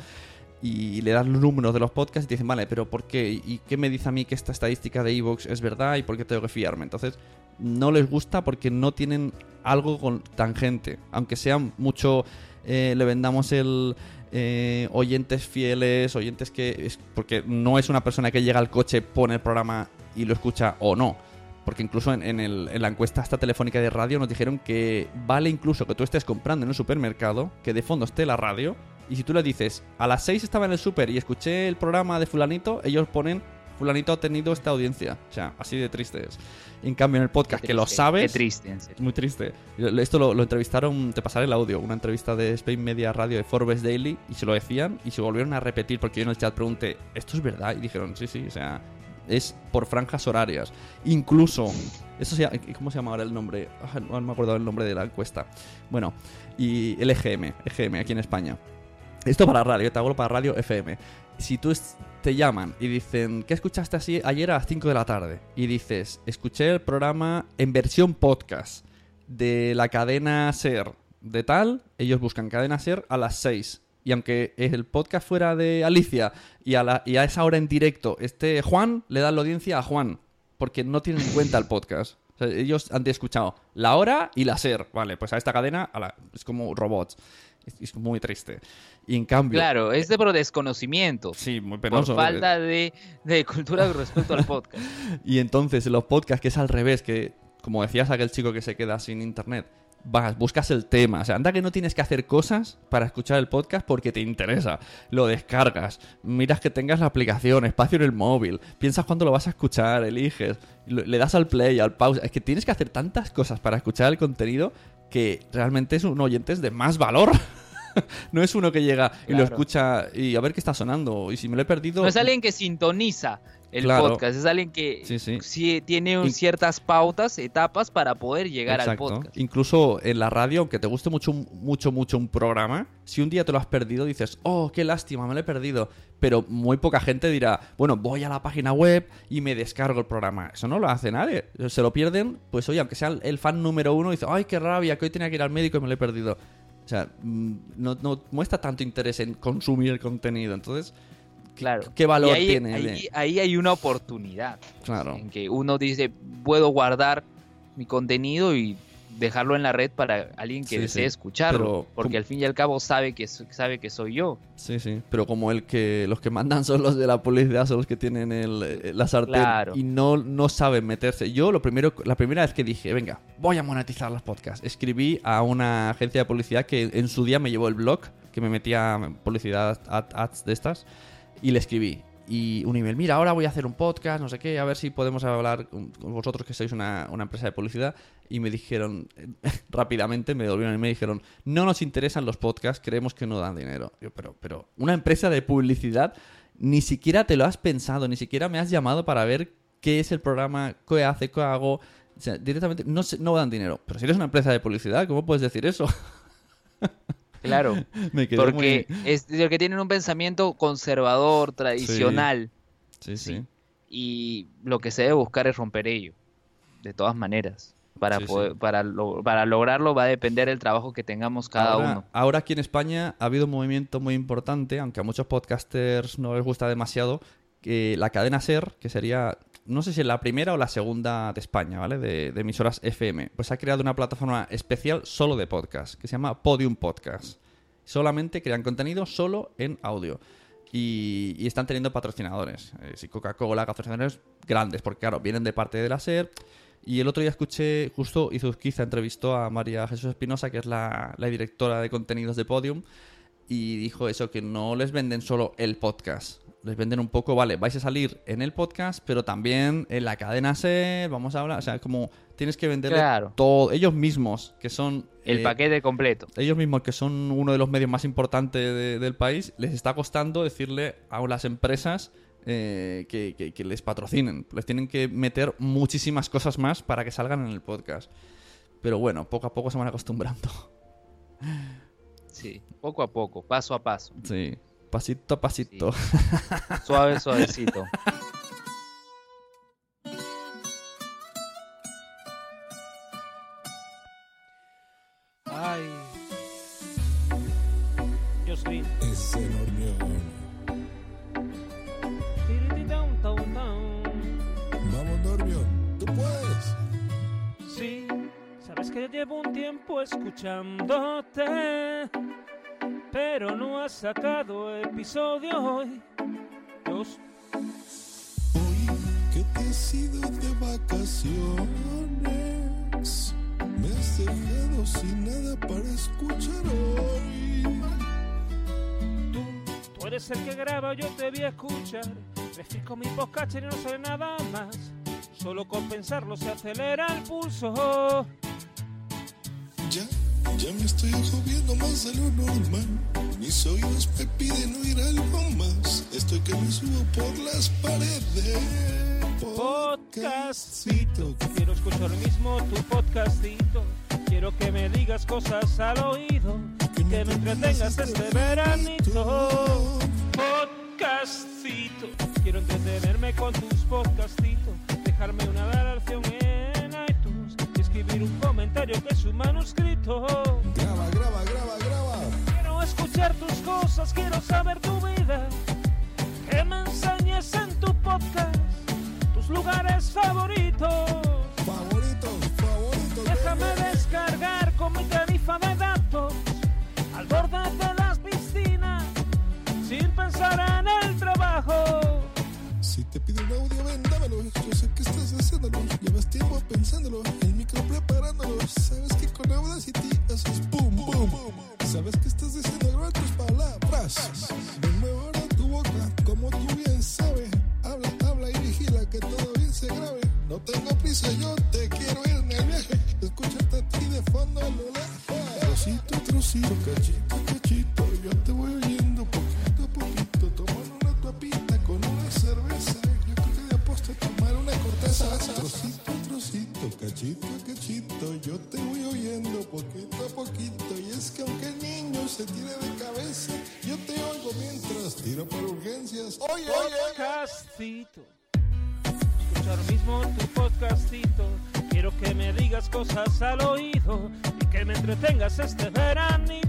y le das los números de los podcasts y te dicen, vale, pero ¿por qué? ¿Y qué me dice a mí que esta estadística de Evox es verdad y por qué tengo que fiarme? Entonces, no les gusta porque no tienen algo con tangente. Aunque sean mucho, eh, le vendamos el eh, oyentes fieles, oyentes que... Es, porque no es una persona que llega al coche, pone el programa y lo escucha o no. Porque incluso en, en la encuesta esta telefónica de radio nos dijeron que vale incluso que tú estés comprando en un supermercado, que de fondo esté la radio, y si tú le dices, a las 6 estaba en el super y escuché el programa de fulanito, ellos ponen, fulanito ha tenido esta audiencia. O sea, así de triste es. En cambio, en el podcast, Qué que lo triste, sabes... Qué triste, en serio. Muy triste. Esto lo, lo entrevistaron, te pasaré el audio, una entrevista de Spain Media Radio de Forbes Daily y se lo decían y se volvieron a repetir porque yo en el chat pregunté, ¿esto es verdad? Y dijeron, sí, sí, o sea, es por franjas horarias. Incluso, eso se ¿cómo se llama ahora el nombre? Ah, No me acuerdo el nombre de la encuesta. Bueno, y el EGM, EGM aquí en España. Esto para radio, te hago para radio FM. Si tú te llaman y dicen, ¿qué escuchaste así ayer a las 5 de la tarde? Y dices, escuché el programa en versión podcast de la cadena Ser de tal, ellos buscan cadena Ser a las 6. Y aunque el podcast fuera de Alicia y a, esa hora en directo esté Juan, le dan la audiencia a Juan. Porque no tienen en cuenta el podcast. Ellos han escuchado la hora y la ser. Vale, pues a esta cadena a la- es como robots. Es, es muy triste. Y en cambio. Claro, es de por desconocimiento. Sí, muy Por penoso. falta de, de cultura respecto al podcast. Y entonces en los podcasts, que es al revés, que como decías aquel chico que se queda sin internet, vas, buscas el tema. O sea, anda que no tienes que hacer cosas para escuchar el podcast porque te interesa. Lo descargas, miras que tengas la aplicación, espacio en el móvil, piensas cuándo lo vas a escuchar, eliges, le das al play, al pause. Es que tienes que hacer tantas cosas para escuchar el contenido que realmente es un oyente de más valor. no es uno que llega y lo escucha y a ver qué está sonando. Y si me lo he perdido. No es alguien que sintoniza el Claro. podcast, es alguien que Sí, sí. sí tiene un- ciertas pautas, etapas para poder llegar al podcast. Incluso en la radio, aunque te guste mucho, mucho, mucho un programa, si un día te lo has perdido, dices, oh, qué lástima, me lo he perdido. Pero muy poca gente dirá, bueno, voy a la página web y me descargo el programa. Eso no lo hace nadie. Se lo pierden, pues oye, aunque sea el fan número uno, dice, ay, qué rabia, que hoy tenía que ir al médico y me lo he perdido. O sea, mm, no, no muestra tanto interés en consumir el contenido. Entonces, Claro. ¿qué valor Y ahí, tiene? Ahí, ahí hay una oportunidad Claro. en que uno dice, puedo guardar mi contenido y dejarlo en la red para alguien que Sí, desee sí. escucharlo, Pero, porque ¿cómo- al fin y al cabo sabe que sabe que soy yo. Sí, sí. Pero como el que los que mandan son los de la publicidad, son los que tienen el, eh, la sartén Claro. y no, no saben meterse. Yo lo primero, la primera vez que dije, venga, voy a monetizar los podcasts, escribí a una agencia de publicidad que en su día me llevó el blog, que me metía publicidad, ad- ads de estas, y le escribí. Y un email, mira, ahora voy a hacer un podcast, no sé qué, a ver si podemos hablar con, vosotros que sois una, una empresa de publicidad. Y me dijeron, rápidamente, me devolvieron y me dijeron, no nos interesan los podcasts, creemos que no dan dinero. Yo, pero, pero, una empresa de publicidad, ni siquiera te lo has pensado, ni siquiera me has llamado para ver qué es el programa, qué hace, qué hago. O sea, directamente no, no dan dinero. Pero si eres una empresa de publicidad, ¿cómo puedes decir eso? Claro, me quedé porque muy... es de que tienen un pensamiento conservador, tradicional, Sí, sí. sí. y lo que se debe buscar es romper ello, de todas maneras. Para, poder-. Para, lo- para lograrlo va a depender del trabajo que tengamos cada ahora, uno. ahora aquí en España ha habido un movimiento muy importante, aunque a muchos podcasters no les gusta demasiado, que la cadena SER, que sería, no sé si la primera o la segunda de España, ¿vale? De, emisoras FM, pues ha creado una plataforma especial solo de podcast, que se llama Podium Podcast. Solamente crean contenido solo en audio. Y, están teniendo patrocinadores. Eh, si Coca-Cola, patrocinadores grandes, porque claro, vienen de parte de la SER Y el otro día escuché, justo Izuzquiza entrevistó a María Jesús Espinosa, que es la directora de contenidos de Podium, y dijo eso, que no les venden solo el podcast. Les venden un poco, vale, vais a salir en el podcast, pero también en la cadena SER, vamos a hablar, o sea, como tienes que vender Claro. todo, ellos mismos, que son... El eh, paquete completo. ellos mismos, que son uno de los medios más importantes de- del país, les está costando decirle a las empresas eh, que, que- que les patrocinen. Les tienen que meter muchísimas cosas más para que salgan en el podcast. Pero bueno, poco a poco se van acostumbrando. Sí, poco a poco, paso a paso. Sí, pasito a pasito. Suave, suavecito. Ay. Normión. Tirititán, tan, tan. Vamos, Normión. Tú puedes. Sí, sabes que llevo un tiempo escuchándote, pero no has sacado episodio hoy. Dios, Hoy que te has ido de vacaciones. Me has dejado sin nada para escuchar hoy. tú, tú eres el que graba, yo te voy a escuchar. Refresco mi podcast y no sé nada más. Solo con pensarlo se acelera el pulso. Ya, ya me estoy agobiando más de lo normal. Mis oídos me piden oír algo más. Estoy que me subo por las paredes. Podcastito, quiero escuchar lo mismo tu podcastito. Quiero que me digas cosas al oído, que me entretengas este veranito. Podcastito, quiero entretenerme con tus podcastitos, dejarme una valoración en escribir un comentario que es un manuscrito. Graba, graba, graba, graba. Quiero escuchar tus cosas, quiero saber tu vida. Que me enseñes en tu podcast tus lugares favoritos. Favoritos, favoritos. Déjame descargar con mi tarifa de Llevas tiempo pensándolo. El micro preparándolo. Sabes que con Audacity haces boom, boom. Sabes que estás diciendo tus palabras. Podcastito. Escuchar mismo tu podcastito. Quiero que me digas cosas al oído y que me entretengas este veranito.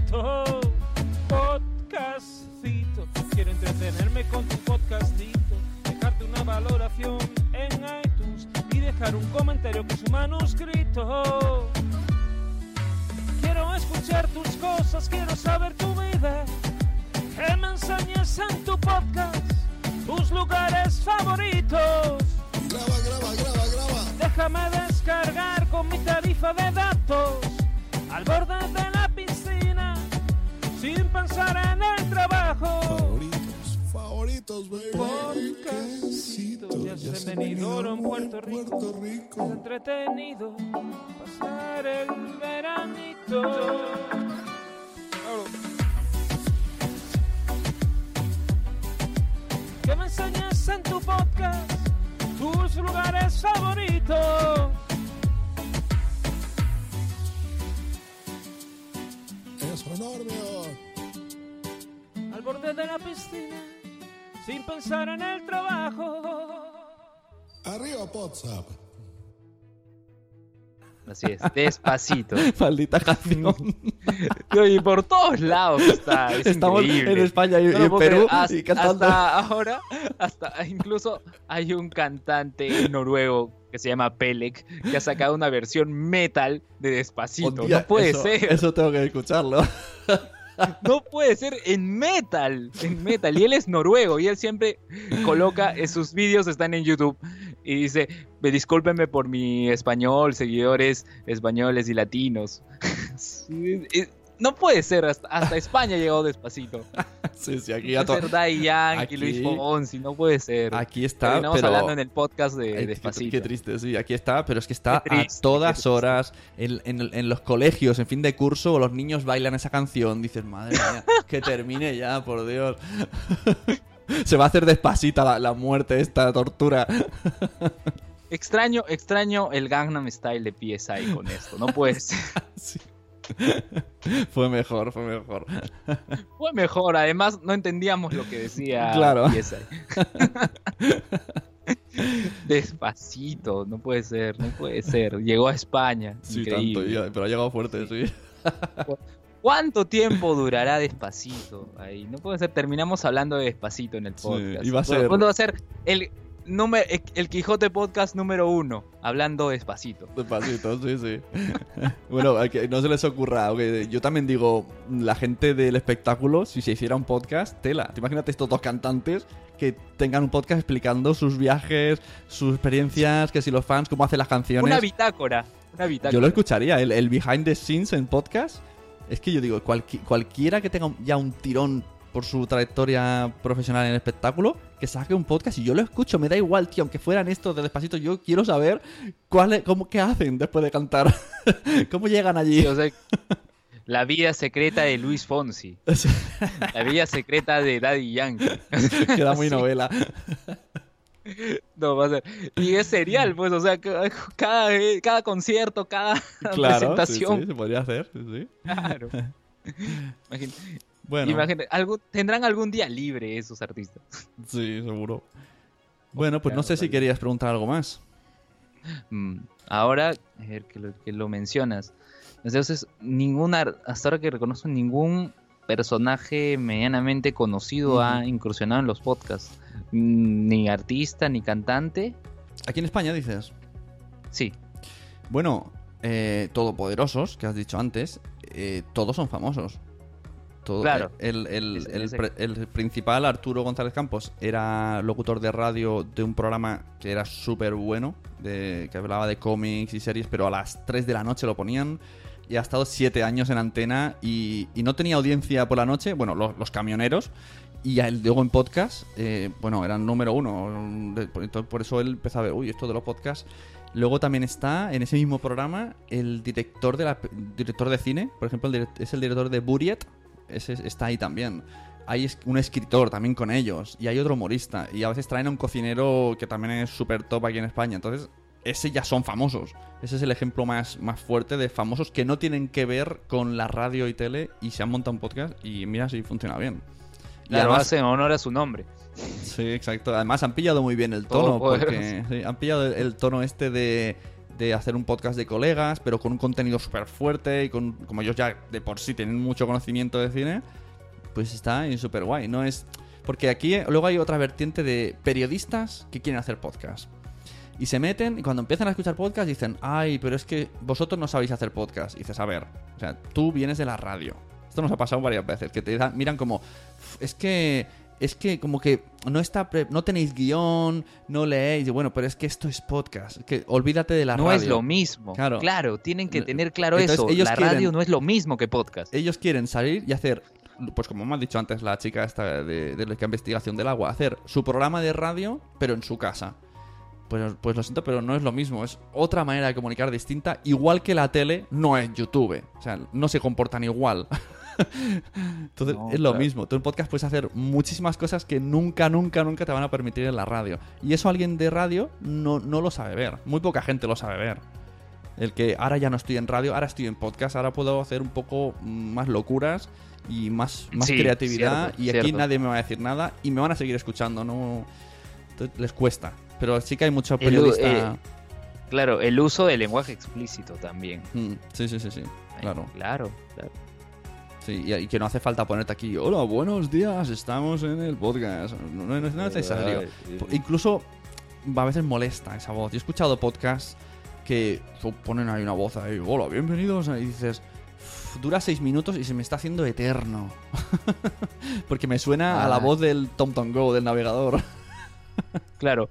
unidos. Así es, despacito. Maldita canción. Y por todos lados está. Es Estamos increíble. en España y, No en Perú. Hasta, y hasta ahora, hasta incluso hay un cantante noruego que se llama Pelek que ha sacado una versión metal de Despacito. No puede eso- ser. Eso tengo que escucharlo. No puede ser en metal. En metal. Y él es noruego y él siempre coloca sus vídeos, están en YouTube. Y dice, "Me discúlpenme por mi español, seguidores españoles y latinos. No puede ser, hasta, hasta España llegó despacito. Sí, sí, aquí ya to- ser Daddy Yankee, Luis Fonsi, no puede ser. Aquí está, Terminamos pero... hablando en el podcast de Ay, qué- Despacito. Qué, triste, sí, aquí está, pero es que está Qué triste, a todas qué horas en, en- en los colegios, en fin de curso, los niños bailan esa canción. Dices, madre mía, que termine ya, por Dios. Se va a hacer despacita la, la muerte, esta tortura. Extraño, extraño el Gangnam Style de PSI con esto, no puede ser. Sí. Fue mejor, fue mejor. Fue mejor, además no entendíamos lo que decía Claro. PSI. Despacito, no puede ser, no puede ser. Llegó a España. Sí, increíble. tanto, pero ha llegado fuerte, sí. ¿Cuánto tiempo durará Despacito? Ahí, no puede ser. Terminamos hablando de Despacito en el Sí, podcast. y va a ser- ¿Cuándo va a ser el, número, el Quijote Podcast número uno? Hablando Despacito. Despacito, sí, sí. bueno, que no se les ocurra. Yo también digo, la gente del espectáculo, si se hiciera un podcast, tela. Te imagínate estos dos cantantes que tengan un podcast explicando sus viajes, sus experiencias, que si los fans, cómo hacen las canciones. Una bitácora. Una bitácora. Yo lo escucharía, el, el behind the scenes en podcast. Es que yo digo, cualqui- cualquiera que tenga ya un tirón por su trayectoria profesional en el espectáculo, que saque un podcast y yo lo escucho, me da igual, tío, aunque fueran estos de despacito, yo quiero saber cuál es- cómo, qué hacen después de cantar, cómo llegan allí. Sí, o sea, la vida secreta de Luis Fonsi. La vida secreta de Daddy Yankee. Queda muy Sí. novela. No, va a ser. Y es serial, pues, o sea, ca- cada, cada concierto, cada Claro, sí, presentación. sí, se podría hacer, sí. Claro. Imagín- Bueno, imagínate, algo, tendrán algún día libre esos artistas. sí, seguro. Bueno, pues no Claro, sé si querías preguntar algo más. Mm, Ahora, a ver, que lo, que lo mencionas. Entonces, ninguna, hasta ahora que reconozco, ningún personaje medianamente conocido ha incursionado en los podcasts. Mm, Ni artista, ni cantante. Aquí en España dices. Sí, Bueno, eh, todopoderosos, que has dicho antes, eh, todos son famosos. Todo- Claro. El, el- Es- el ese- pre- el principal, Arturo González Campos, era locutor de radio de un programa que era súper bueno, de, que hablaba de cómics y series, pero a las 3 de la noche lo ponían. Y ha estado 7 años en antena y, no tenía audiencia por la noche, bueno, los, camioneros. Y a él luego en podcast, eh, bueno, eran número uno. Por, eso él empezó a ver, uy, esto de los podcasts. Luego también está en ese mismo programa el director de la director de cine, por ejemplo, el es el director de Buriet, está ahí también. Hay un escritor también con ellos y hay otro humorista y a veces traen a un cocinero que también es súper top aquí en España. Entonces, ese ya son famosos. Ese es el ejemplo más, más fuerte de famosos que no tienen que ver con la radio y tele y se han montado un podcast y mira si funciona bien. Y claro, además- hace honor a su nombre. Sí, exacto. Además han pillado muy bien el tono, porque sí, han pillado el, el tono este de, de hacer un podcast de colegas, pero con un contenido súper fuerte y con, como ellos ya de por sí tienen mucho conocimiento de cine, pues está súper guay. No es porque aquí luego hay otra vertiente de periodistas que quieren hacer podcast. Y se meten y cuando empiezan a escuchar podcast dicen, ay, pero es que vosotros no sabéis hacer podcast. Y dices, a ver, o sea, tú vienes de la radio. Esto nos ha pasado varias veces, que te miran como, "Uf, es que, es que como que no está, pre- no tenéis guion, no leéis. Y bueno, pero es que esto es podcast. Que olvídate de la no radio. es lo mismo. Claro. Claro. tienen que No- tener claro Entonces, eso. ellos La quieren- radio no es lo mismo que podcast. Ellos quieren salir y hacer, pues como me ha dicho antes la chica esta de, de la investigación del agua, hacer su programa de radio, pero en su casa. Pues, pues lo siento, pero no es lo mismo. Es otra manera de comunicar distinta. Igual que la tele no es YouTube. O sea, no se comportan igual. Entonces No, es lo claro. mismo. Tú en podcast puedes hacer muchísimas cosas que nunca, nunca, nunca te van a permitir en la radio. Y eso alguien de radio no, no lo sabe ver. Muy poca gente lo sabe ver. El que ahora ya no estoy en radio, ahora estoy en podcast, ahora puedo hacer un poco mm, más locuras y más, más Sí, creatividad. cierto, y aquí cierto. nadie me va a decir nada y me van a seguir escuchando. No Entonces, les cuesta. Pero sí que hay mucho El- periodista. eh, Claro, el uso del lenguaje explícito también. Mm, sí, sí, sí, sí. Ay, Claro. Claro, claro. Sí, y, y que no hace falta ponerte aquí, hola, buenos días, estamos en el podcast. No, no- no es necesario. Po- Incluso a veces molesta esa voz. Yo he escuchado podcasts que ponen ahí una voz ahí, hola, bienvenidos, y dices, "Uf, dura seis minutos y se me está haciendo eterno. Porque me suena a la Ah. voz del TomTom Go, del navegador. Claro.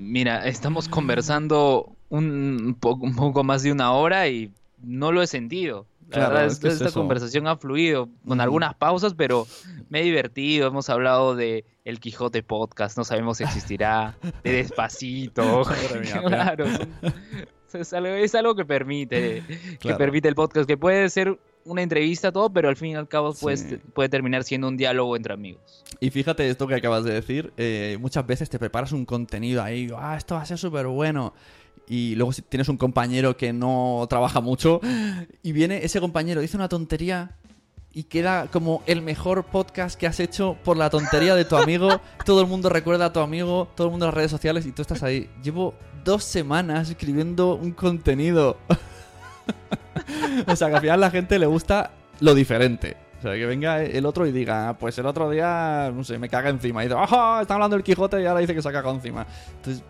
Mira, estamos conversando un poco, un poco más de una hora y no lo he sentido. La Claro, verdad es que que es esta conversación ha fluido con algunas pausas, pero me he divertido. Hemos hablado de El Quijote Podcast, no sabemos si existirá, de Despacito. Claro, es, algo, es algo que permite, que permite el podcast, que puede ser una entrevista, todo, pero al fin y al cabo Sí. pues, puede terminar siendo un diálogo entre amigos. Y fíjate esto que acabas de decir, eh, muchas veces te preparas un contenido ahí, ah, esto va a ser súper bueno. Y luego si tienes un compañero que no trabaja mucho y viene ese compañero, dice una tontería y queda como el mejor podcast que has hecho por la tontería de tu amigo. Todo el mundo recuerda a tu amigo, todo el mundo en las redes sociales y tú estás ahí. Llevo dos semanas escribiendo un contenido. o sea, que al final la gente le gusta lo diferente. O sea, que venga el otro y diga, "Ah, pues el otro día, no sé, me caga encima. Y dice, ¡ajá! Está hablando del Quijote y ahora dice que se ha cagado encima. Entonces.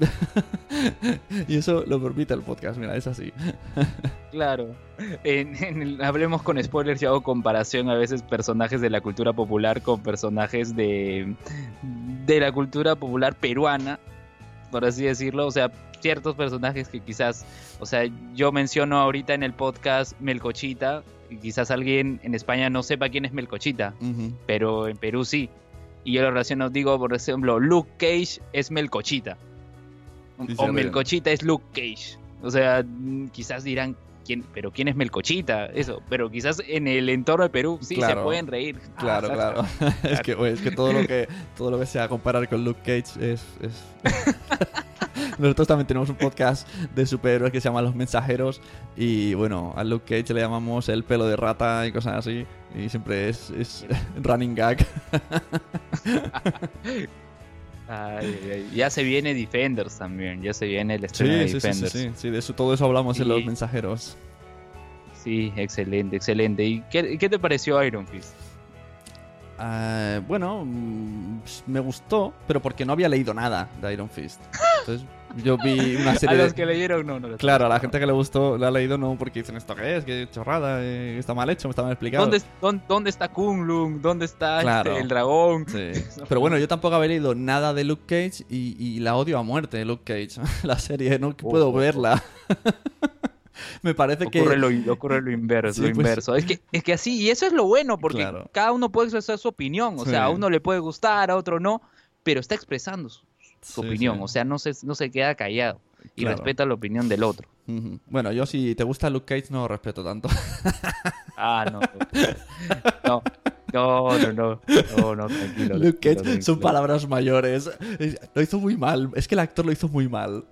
y eso lo permite el podcast, mira, es así. Claro. El- hablemos con spoilers y hago comparación a veces personajes de la cultura popular con personajes de, de la cultura popular peruana, por así decirlo. O sea, ciertos personajes que quizás, o sea, yo menciono ahorita en el podcast Melcochita, y quizás alguien en España no sepa quién es Melcochita, pero en Perú sí. Y yo lo relaciono, digo, por ejemplo, Luke Cage es Melcochita. Sí, o. Melcochita es Luke Cage. O sea, mm, quizás dirán, ¿quién, pero ¿quién es Melcochita? Eso, pero quizás en el entorno de Perú sí Claro. se pueden reír. Claro, Ah, claro. es, que, es que todo lo que todo lo que sea comparar con Luke Cage es. es- Nosotros también tenemos un podcast de superhéroes que se llama Los Mensajeros. Y bueno, a Luke Cage le llamamos el pelo de rata y cosas así. Y siempre es, es running gag. Ay. Ya se viene Defenders también, ya se viene el estreno de Sí, sí, sí, sí, Defenders. de eso, todo eso hablamos en Los Mensajeros. Sí, excelente, excelente. ¿Y qué, qué te pareció Iron Fist? Ah, bueno, mm, me gustó, pero porque no había leído nada de Iron Fist. Entonces, yo vi una A serie los de... que leyeron, no, no. los- Claro, a la gente que le gustó, le ha leído no porque dicen esto qué es, qué chorrada, eh, está mal hecho, está mal explicado. ¿Dónde, dónde, dónde está Kunlun? ¿Dónde está Claro. este, el dragón? Sí. Pero bueno, yo tampoco había leído nada de Luke Cage y, y la odio a muerte, Luke Cage. la serie, no puedo Oh. verla. Me parece que... Lo, ocurre lo inverso, Sí, lo pues- inverso. Es que, es que así, y eso es lo bueno, porque Claro. cada uno puede expresar su opinión. O Sí. sea, a uno le puede gustar, a otro no, pero está expresando su, su Sí, opinión. sí. O sea, no se, no se queda callado y Claro. respeta la opinión del otro. Bueno, yo si te gusta Luke Cage no respeto tanto. Ah, no. No, no, no, no. No, no, tranquilo. Luke tranquilo, Cage son palabras mayores. Es- Lo hizo muy mal. Es que el actor lo hizo muy mal.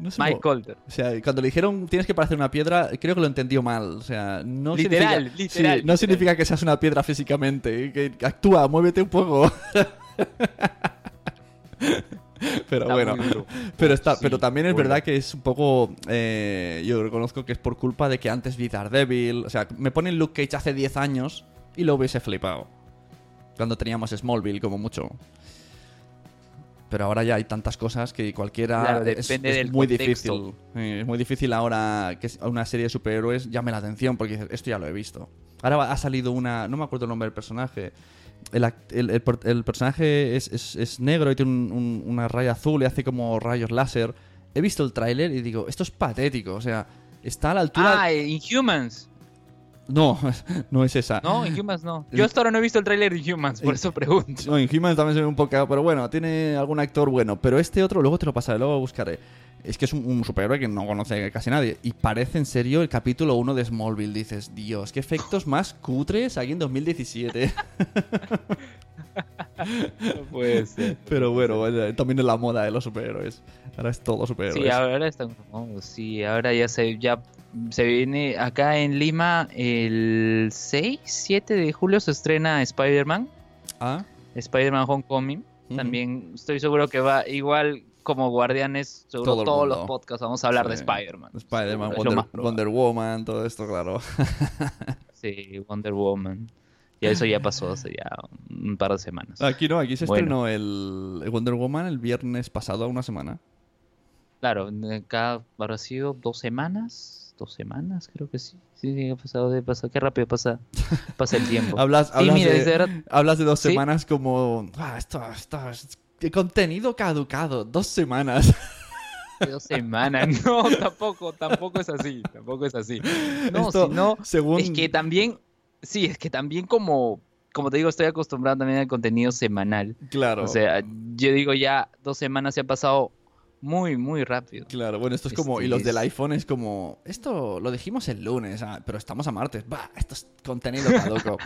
No sé Mike Colter. O sea, cuando le dijeron tienes que parecer una piedra, creo que lo entendió mal. O sea, no Literal, significa, literal, Sí, no literal. significa que seas una piedra físicamente. Que actúa, muévete un poco. pero Está bueno, pero está, Sí, pero también es bueno. verdad que es un poco. eh, yo reconozco que es por culpa de que antes vi Daredevil. O sea, me ponen Luke Cage hace 10 años y lo hubiese flipado. Cuando teníamos Smallville, como mucho. Pero ahora ya hay tantas cosas que cualquiera Claro, es, depende es del muy contexto. difícil. Sí, es muy difícil ahora que una serie de superhéroes llame la atención porque dices, esto ya lo he visto. Ahora ha salido una, no me acuerdo el nombre del personaje. El, el- el personaje es, es- es negro y tiene un- un- una raya azul y hace como rayos láser. He visto el tráiler y digo, esto es patético. O sea, está a la altura... Ah, Inhumans. No, no es esa. No, Inhumans no. Yo hasta ahora no he visto el tráiler de Inhumans, por eso pregunto. No, en He-Man también se ve un poco, pero bueno, tiene algún actor bueno. Pero este otro, luego te lo pasaré, luego lo buscaré. Es que es un, un superhéroe que no conoce casi nadie. Y parece en serio el capítulo 1 de Smallville. Dices, Dios, qué efectos más cutres aquí en 2017. No puede ser. pero bueno, también es la moda de los superhéroes. Ahora es todo superhéroes. Sí, ahora están. oh, sí, ahora ya se, ya se viene acá en Lima el 6, 7 de julio se estrena Spider-Man, Ah, Spider-Man Homecoming. Ujú. También estoy seguro que va igual como Guardianes, seguro Todo todos los podcasts vamos a hablar de. Spider-Man. Spider-Man, Wonder. Wonder Woman, todo esto, claro. Sí, Wonder Woman. Ya eso ya pasó hace ya un par de semanas. Aquí no, aquí se Bueno. estrenó el Wonder Woman el viernes pasado, una semana. Claro, acá habrá sido dos semanas, dos semanas creo que sí. Sí, sí, ha pasado de pasar, qué rápido pasa, pasa el tiempo. Hablas, Sí, hablas, mira, de, hablas dos Sí. semanas como. Ah, esto, esto contenido caducado, dos semanas. Dos semanas. No, tampoco, tampoco es así. Tampoco es así. No, Esto, si no, según- es que también, sí, es que también como, como te digo, estoy acostumbrado también al contenido semanal. Claro. O sea, yo digo ya dos semanas se ha pasado muy, muy rápido. Claro, bueno, esto es como. Y Este los del iPhone es como. Esto lo dijimos el lunes, ah, pero estamos a martes. Bah, esto es contenido caduco.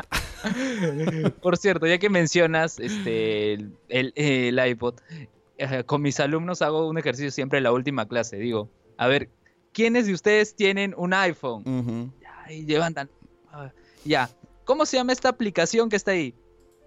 Por cierto, ya que mencionas este el, el- el iPod, eh, con mis alumnos hago un ejercicio siempre en la última clase. Digo, a ver, ¿quiénes de ustedes tienen un iPhone? Ujú. Y levantan. Ya. ¿Cómo se llama esta aplicación que está ahí?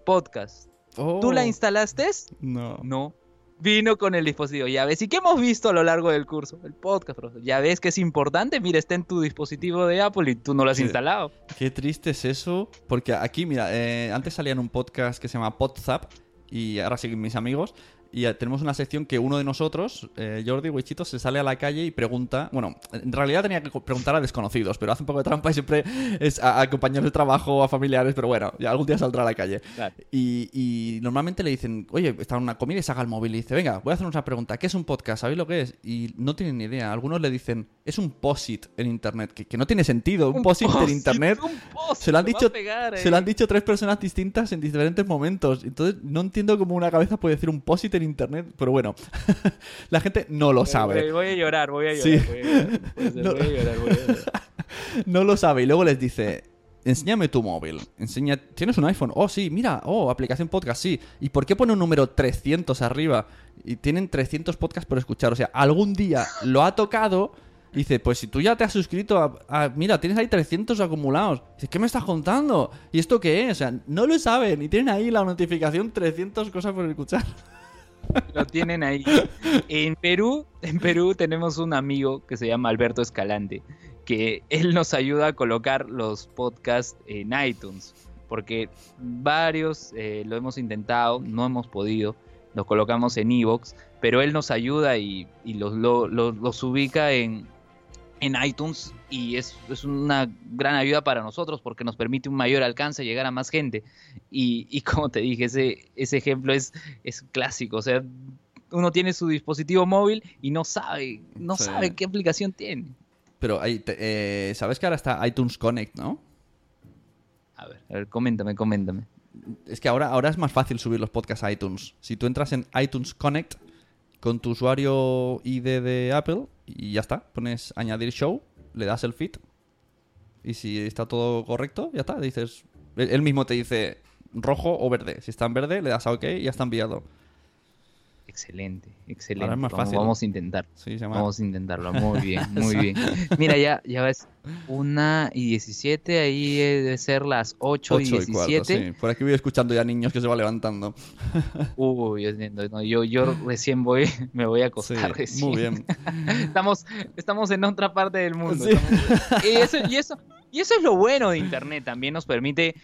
Podcast. ¿Tú la Oh, instalaste? No. No. Vino con el dispositivo. Ya ves. ¿Y qué hemos visto a lo largo del curso? El podcast, profesor. Ya ves que es importante. Mira, está en tu dispositivo de Apple y tú no lo has Sí. instalado. Qué triste es eso. Porque aquí, mira, eh, antes salía en un podcast que se llama Podzap. Y ahora siguen mis amigos. Y eh, tenemos una sección que uno de nosotros, eh, Jordi Wichito, se sale a la calle y pregunta. Bueno, en realidad tenía que preguntar a desconocidos, pero hace un poco de trampa y siempre es a, a compañeros de trabajo, a familiares, pero bueno, ya algún día saldrá a la calle. Claro. Y, y normalmente le dicen, oye, está en una comida y saca el móvil y dice, venga, voy a hacer una pregunta, ¿qué es un podcast? ¿Sabéis lo que es? Y no tienen ni idea. Algunos le dicen, es un posit en internet, que, que no tiene sentido, un, posit en internet. un post, Se lo han dicho, pegar se lo han dicho tres personas distintas en diferentes momentos. Entonces no entiendo cómo una cabeza puede decir un posit en internet, pero bueno, la gente no lo sabe. voy a llorar, voy a llorar. Sí. Voy a llorar, puede ser, No. voy a llorar, voy a llorar. No lo sabe. Y luego les dice, enséñame tu móvil. Enseña, ¿tienes un iPhone? Oh, sí, mira, oh, aplicación podcast, sí. ¿Y por qué pone un número 300 arriba? Y tienen 300 podcasts por escuchar. O sea, algún día lo ha tocado. Dice, pues si tú ya te has suscrito a, Mira, tienes ahí 300 acumulados. Dice, ¿qué me estás contando? ¿Y esto qué es? O sea, no lo saben. Y tienen ahí la notificación 300 cosas por escuchar. Lo tienen ahí. En Perú, en Perú tenemos un amigo que se llama Alberto Escalante, que él nos ayuda a colocar los podcasts en iTunes, porque varios eh, lo hemos intentado, no hemos podido, los colocamos en Evox, pero él nos ayuda y, los, lo- lo- los ubica en, en iTunes y es, es una gran ayuda para nosotros porque nos permite un mayor alcance, llegar a más gente. Y, y como te dije, ese, ese ejemplo es, es clásico, o sea, uno tiene su dispositivo móvil y no sabe, no Sí. sabe qué aplicación tiene. Pero ahí te- eh, sabes que ahora está iTunes Connect, ¿no? A ver, a ver, coméntame, coméntame. Es que ahora, ahora es más fácil subir los podcasts a iTunes. Si tú entras en iTunes Connect con tu usuario ID de Apple y ya está, pones añadir show, le das el feed y si está todo correcto, ya está. Dices, él mismo te dice rojo o verde. Si está en verde, le das a OK y ya está enviado. Excelente, excelente. Ahora es más Vamos- fácil. Vamos a intentar. Sí. Vamos a intentarlo. Muy bien, muy bien. Mira, ya, ya ves, una y 17, ahí debe ser las 8, y Ocho y cuarto, 17. sí. Por aquí voy escuchando ya niños que se va levantando. Uy, yo, entiendo, no, yo, yo recién voy, me voy a acostar Sí, recién. muy bien. estamos, estamos en otra parte del mundo. Estamos- y, eso, y, eso, y eso es lo bueno de Internet. También nos permite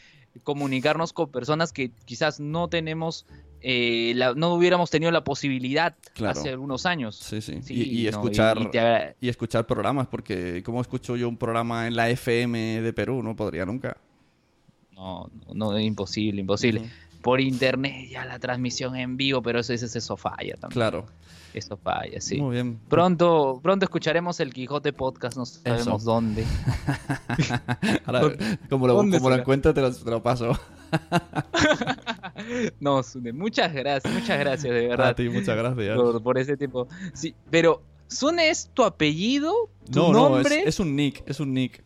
comunicarnos con personas que quizás no tenemos, eh, la- no hubiéramos tenido la posibilidad Claro. hace algunos años. Sí, sí. Sí, y, y no, escuchar y te agra- y escuchar programas, porque ¿cómo escucho yo un programa en la FM de Perú? No podría nunca. No, no, no, es imposible, imposible. Por internet ya la transmisión en vivo, pero eso, eso, eso falla también. Claro. Eso falla, sí. Muy bien. Pronto, pronto escucharemos el Quijote Podcast, no sabemos Eso. dónde. Ahora, como lo, ¿Dónde como lo será? encuentre, te lo, te lo paso. No, Sune, muchas gracias, muchas gracias, de A verdad, ti, muchas gracias. por, por ese tiempo. Sí, pero, ¿Sune es tu apellido? ¿Tu No, no, es, nombre? es un nick, es un nick.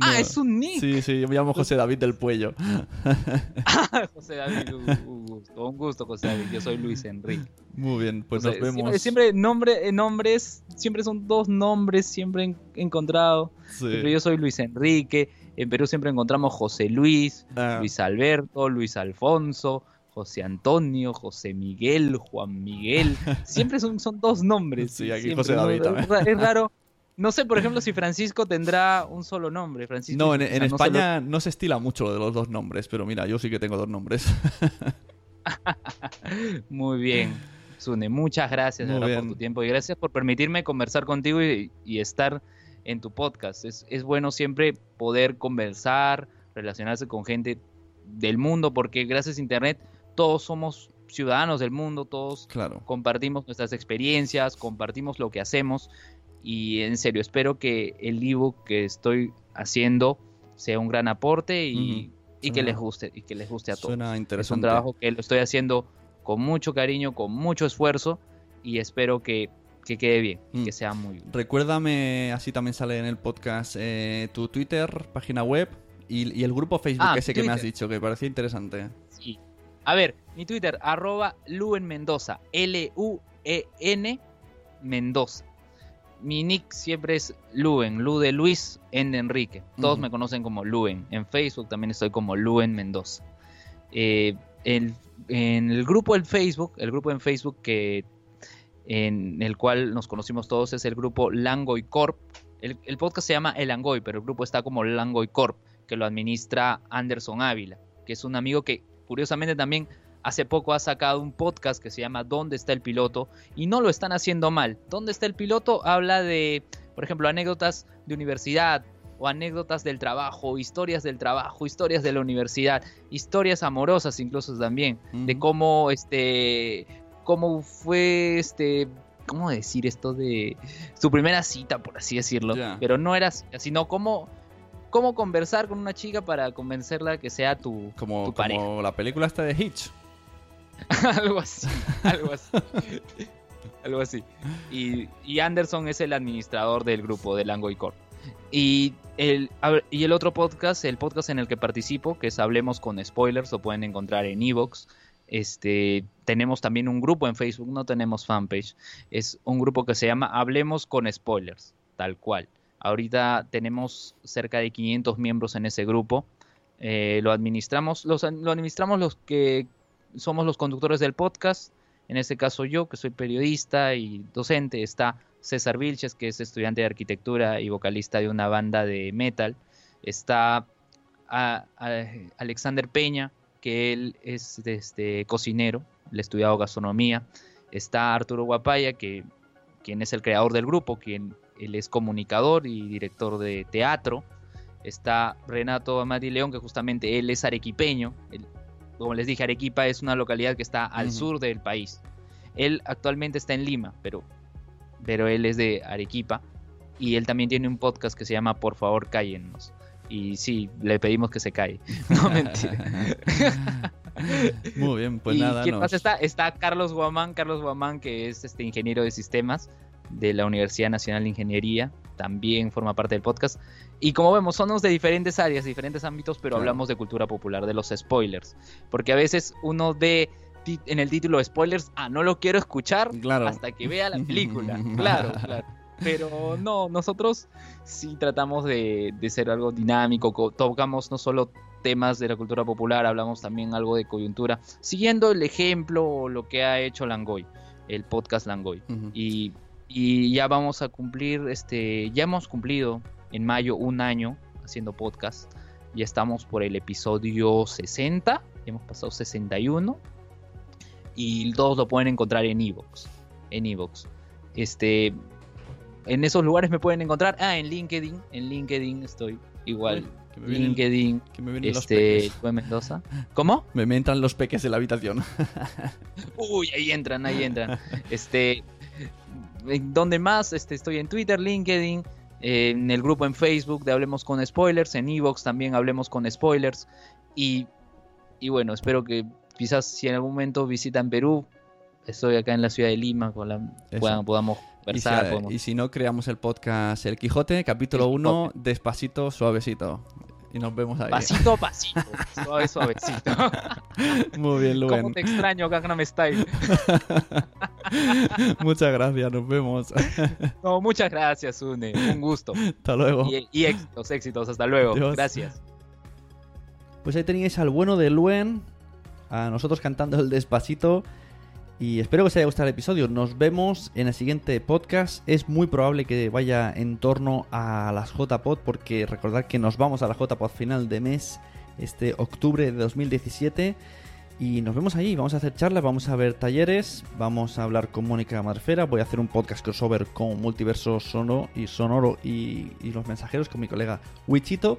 Ah, No. es un nick. Sí, sí, yo me llamo José David del Puello. José David, un, gusto, un gusto, José David. Yo soy Luis Enrique. Muy bien, pues O sea, nos vemos. Siempre, siempre nombre, eh, nombres, siempre son dos nombres, siempre en- encontrado. Sí. Yo soy Luis Enrique. En Perú siempre encontramos José Luis, Ah, Luis Alberto, Luis Alfonso, José Antonio, José Miguel, Juan Miguel. Siempre son, son dos nombres. Sí, aquí siempre, José David también. Es raro. No sé, por ejemplo, si Francisco tendrá un solo nombre. Francisco, no, en, o en sea, no España no se estila mucho lo de los dos nombres, pero mira, yo sí que tengo dos nombres. Muy bien. Sune, muchas gracias verdad, por tu tiempo y gracias por permitirme conversar contigo y, y estar en tu podcast. Es, es bueno siempre poder conversar, relacionarse con gente del mundo, porque gracias a Internet todos somos ciudadanos del mundo, todos Claro. compartimos nuestras experiencias, compartimos lo que hacemos y en serio espero que el ebook que estoy haciendo sea un gran aporte y, Ujú. y que les guste y que les guste a todos. Suena Es un interesante. trabajo que lo estoy haciendo con mucho cariño, con mucho esfuerzo y espero que, que quede bien, Mm. que sea muy bien. Recuérdame, así también sale en el podcast, eh, tu Twitter, página web y, y el grupo Facebook Ah, ese que me has Twitter. dicho, que parecía interesante. Sí. A ver, mi Twitter, arroba Luen Mendoza, L-U-E-N Mendoza. Mi nick siempre es Luen, Lu de Luis, N de Enrique. Todos me conocen como Luen. En Facebook también estoy como Luen Mendoza. Eh, el- en el grupo en Facebook, el grupo en Facebook que en el cual nos conocimos todos es el grupo Langoy Corp. El, el podcast se llama El Langoy, pero el grupo está como Langoy Corp, que lo administra Anderson Ávila, que es un amigo que curiosamente también hace poco ha sacado un podcast que se llama ¿Dónde está el piloto? Y no lo están haciendo mal. ¿Dónde está el piloto? Habla de, por ejemplo, anécdotas de universidad o anécdotas del trabajo, historias del trabajo, historias de la universidad, historias amorosas incluso también, de cómo este cómo fue este cómo decir esto de su primera cita por así decirlo, pero no era así, sino cómo cómo conversar con una chica para convencerla que sea tu, Como, tu pareja. como la película esta de Hitch. algo así, algo así. algo así. Y, y Anderson es el administrador del grupo de Langoy. Y el, y el otro podcast, el podcast en el que participo, que es Hablemos con Spoilers, lo pueden encontrar en Evox. Este, tenemos también un grupo en Facebook, no tenemos fanpage. Es un grupo que se llama Hablemos con Spoilers, tal cual. Ahorita tenemos cerca de 500 miembros en ese grupo. Eh, lo administramos, los, lo administramos los que somos los conductores del podcast. En este caso yo, que soy periodista y docente, está César Vilches, que es estudiante de arquitectura y vocalista de una banda de metal. Está Alexander Peña, que él es este, cocinero, le ha estudiado gastronomía. Está Arturo Guapaya, que quien es el creador del grupo, quien él es comunicador y director de teatro. Está Renato Amati León, que justamente él es arequipeño. Como les dije, Arequipa es una localidad que está al sur del país. Él actualmente está en Lima, pero, pero él es de Arequipa. Y él también tiene un podcast que se llama Por favor, cállennos. Y sí, le pedimos que se calle. No, mentira. Muy bien, pues ¿Y nada. quién más está? Está Carlos Guamán, Carlos Guamán, que es este ingeniero de sistemas de la Universidad Nacional de Ingeniería, también forma parte del podcast. Y como vemos, somos de diferentes áreas, diferentes ámbitos, pero Claro. hablamos de cultura popular, de los spoilers. Porque a veces uno ve ti- en el título spoilers, ah, no lo quiero escuchar Claro. hasta que vea la película. claro, claro. Pero no, nosotros sí tratamos de, de ser algo dinámico, co- tocamos no solo temas de la cultura popular, hablamos también algo de coyuntura, siguiendo el ejemplo o lo que ha hecho Langoy, el podcast Langoy. Y, y ya vamos a cumplir, este, ya hemos cumplido en mayo un año haciendo podcast, ya estamos por el episodio 60, hemos pasado 61 y todos lo pueden encontrar en Evox, en Evox. Este, en esos lugares me pueden encontrar, ah, en LinkedIn, en LinkedIn estoy igual. Que me LinkedIn, que me vienen los este, peques. Luen Mendoza. ¿Cómo? Me, me entran los peques en la habitación. Uy, ahí entran, ahí entran. Este, ¿en ¿dónde más? Este, estoy en Twitter, LinkedIn, eh, en el grupo en Facebook de Hablemos con Spoilers, en Evox también Hablemos con Spoilers. Y, y bueno, espero que quizás si en algún momento visitan Perú, estoy acá en la ciudad de Lima, con la, puedan- podamos Y si, y si no, creamos el podcast El Quijote, capítulo El 1, Quijote. despacito, suavecito. Y nos vemos ahí. Pasito a pasito, suave, suavecito. Muy bien, ¿Cómo Luen. te extraño, Gangnam Style? Muchas gracias, nos vemos. No, muchas gracias, Une. Un gusto. Hasta luego. Y, y éxitos, éxitos. Hasta luego. Adiós. Gracias. Pues ahí teníais al bueno de Luen, a nosotros cantando el despacito. Y espero que os haya gustado el episodio. Nos vemos en el siguiente podcast. Es muy probable que vaya en torno a las JPod, porque recordad que nos vamos a la JPod final de mes, este octubre de 2017. Y nos vemos allí. Vamos a hacer charlas, vamos a ver talleres, vamos a hablar con Mónica Marfera. Voy a hacer un podcast crossover con Multiverso Sonoro y Sonoro y, y los mensajeros con mi colega Wichito.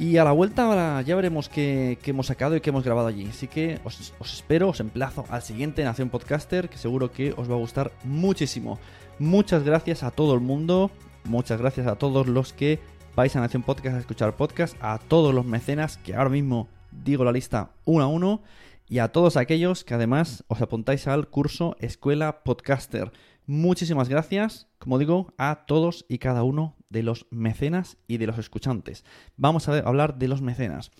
Y a la vuelta ahora ya veremos qué, hemos sacado y qué hemos grabado allí. Así que os, os espero, os emplazo al siguiente Nación Podcaster, que seguro que os va a gustar muchísimo. Muchas gracias a todo el mundo, muchas gracias a todos los que vais a Nación Podcast a escuchar podcast, a todos los mecenas, que ahora mismo digo la lista uno a uno, y a todos aquellos que además os apuntáis al curso Escuela Podcaster. Muchísimas gracias, como digo, a todos y cada uno de los mecenas y de los escuchantes. Vamos a hablar de los mecenas.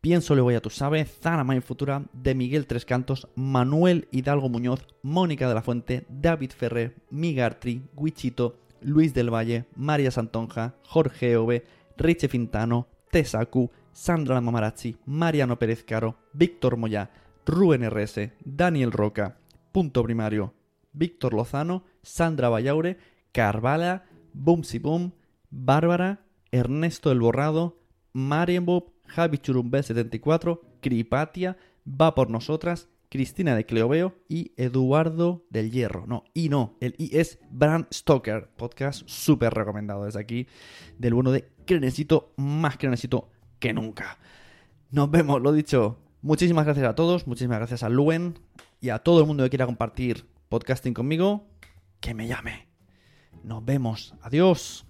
Pienso le voy a tu sabe, Main Futura, de Miguel Tres Cantos, Manuel Hidalgo Muñoz, Mónica de la Fuente, David Ferrer, Migartri, Guichito, Luis del Valle, María Santonja, Jorge Ove, Riche Fintano, Tesaku, Sandra Mamarazzi, Mariano Pérez Caro, Víctor Moya, Rubén RS, Daniel Roca, Punto Primario, Víctor Lozano, Sandra Vallaure, Carvala, Bumsi Boom, Bárbara, Ernesto El Borrado, Marian Bob, Javi Churumbel 74, Cripatia, Va por Nosotras, Cristina de Cleoveo y Eduardo del Hierro. No, y no, el I es Bram Stoker, podcast súper recomendado desde aquí, del bueno de Crenecito, más Crenecito que nunca. Nos vemos, lo dicho. Muchísimas gracias a todos, muchísimas gracias a Luen y a todo el mundo que quiera compartir podcasting conmigo, que me llame. Nos vemos. Adiós.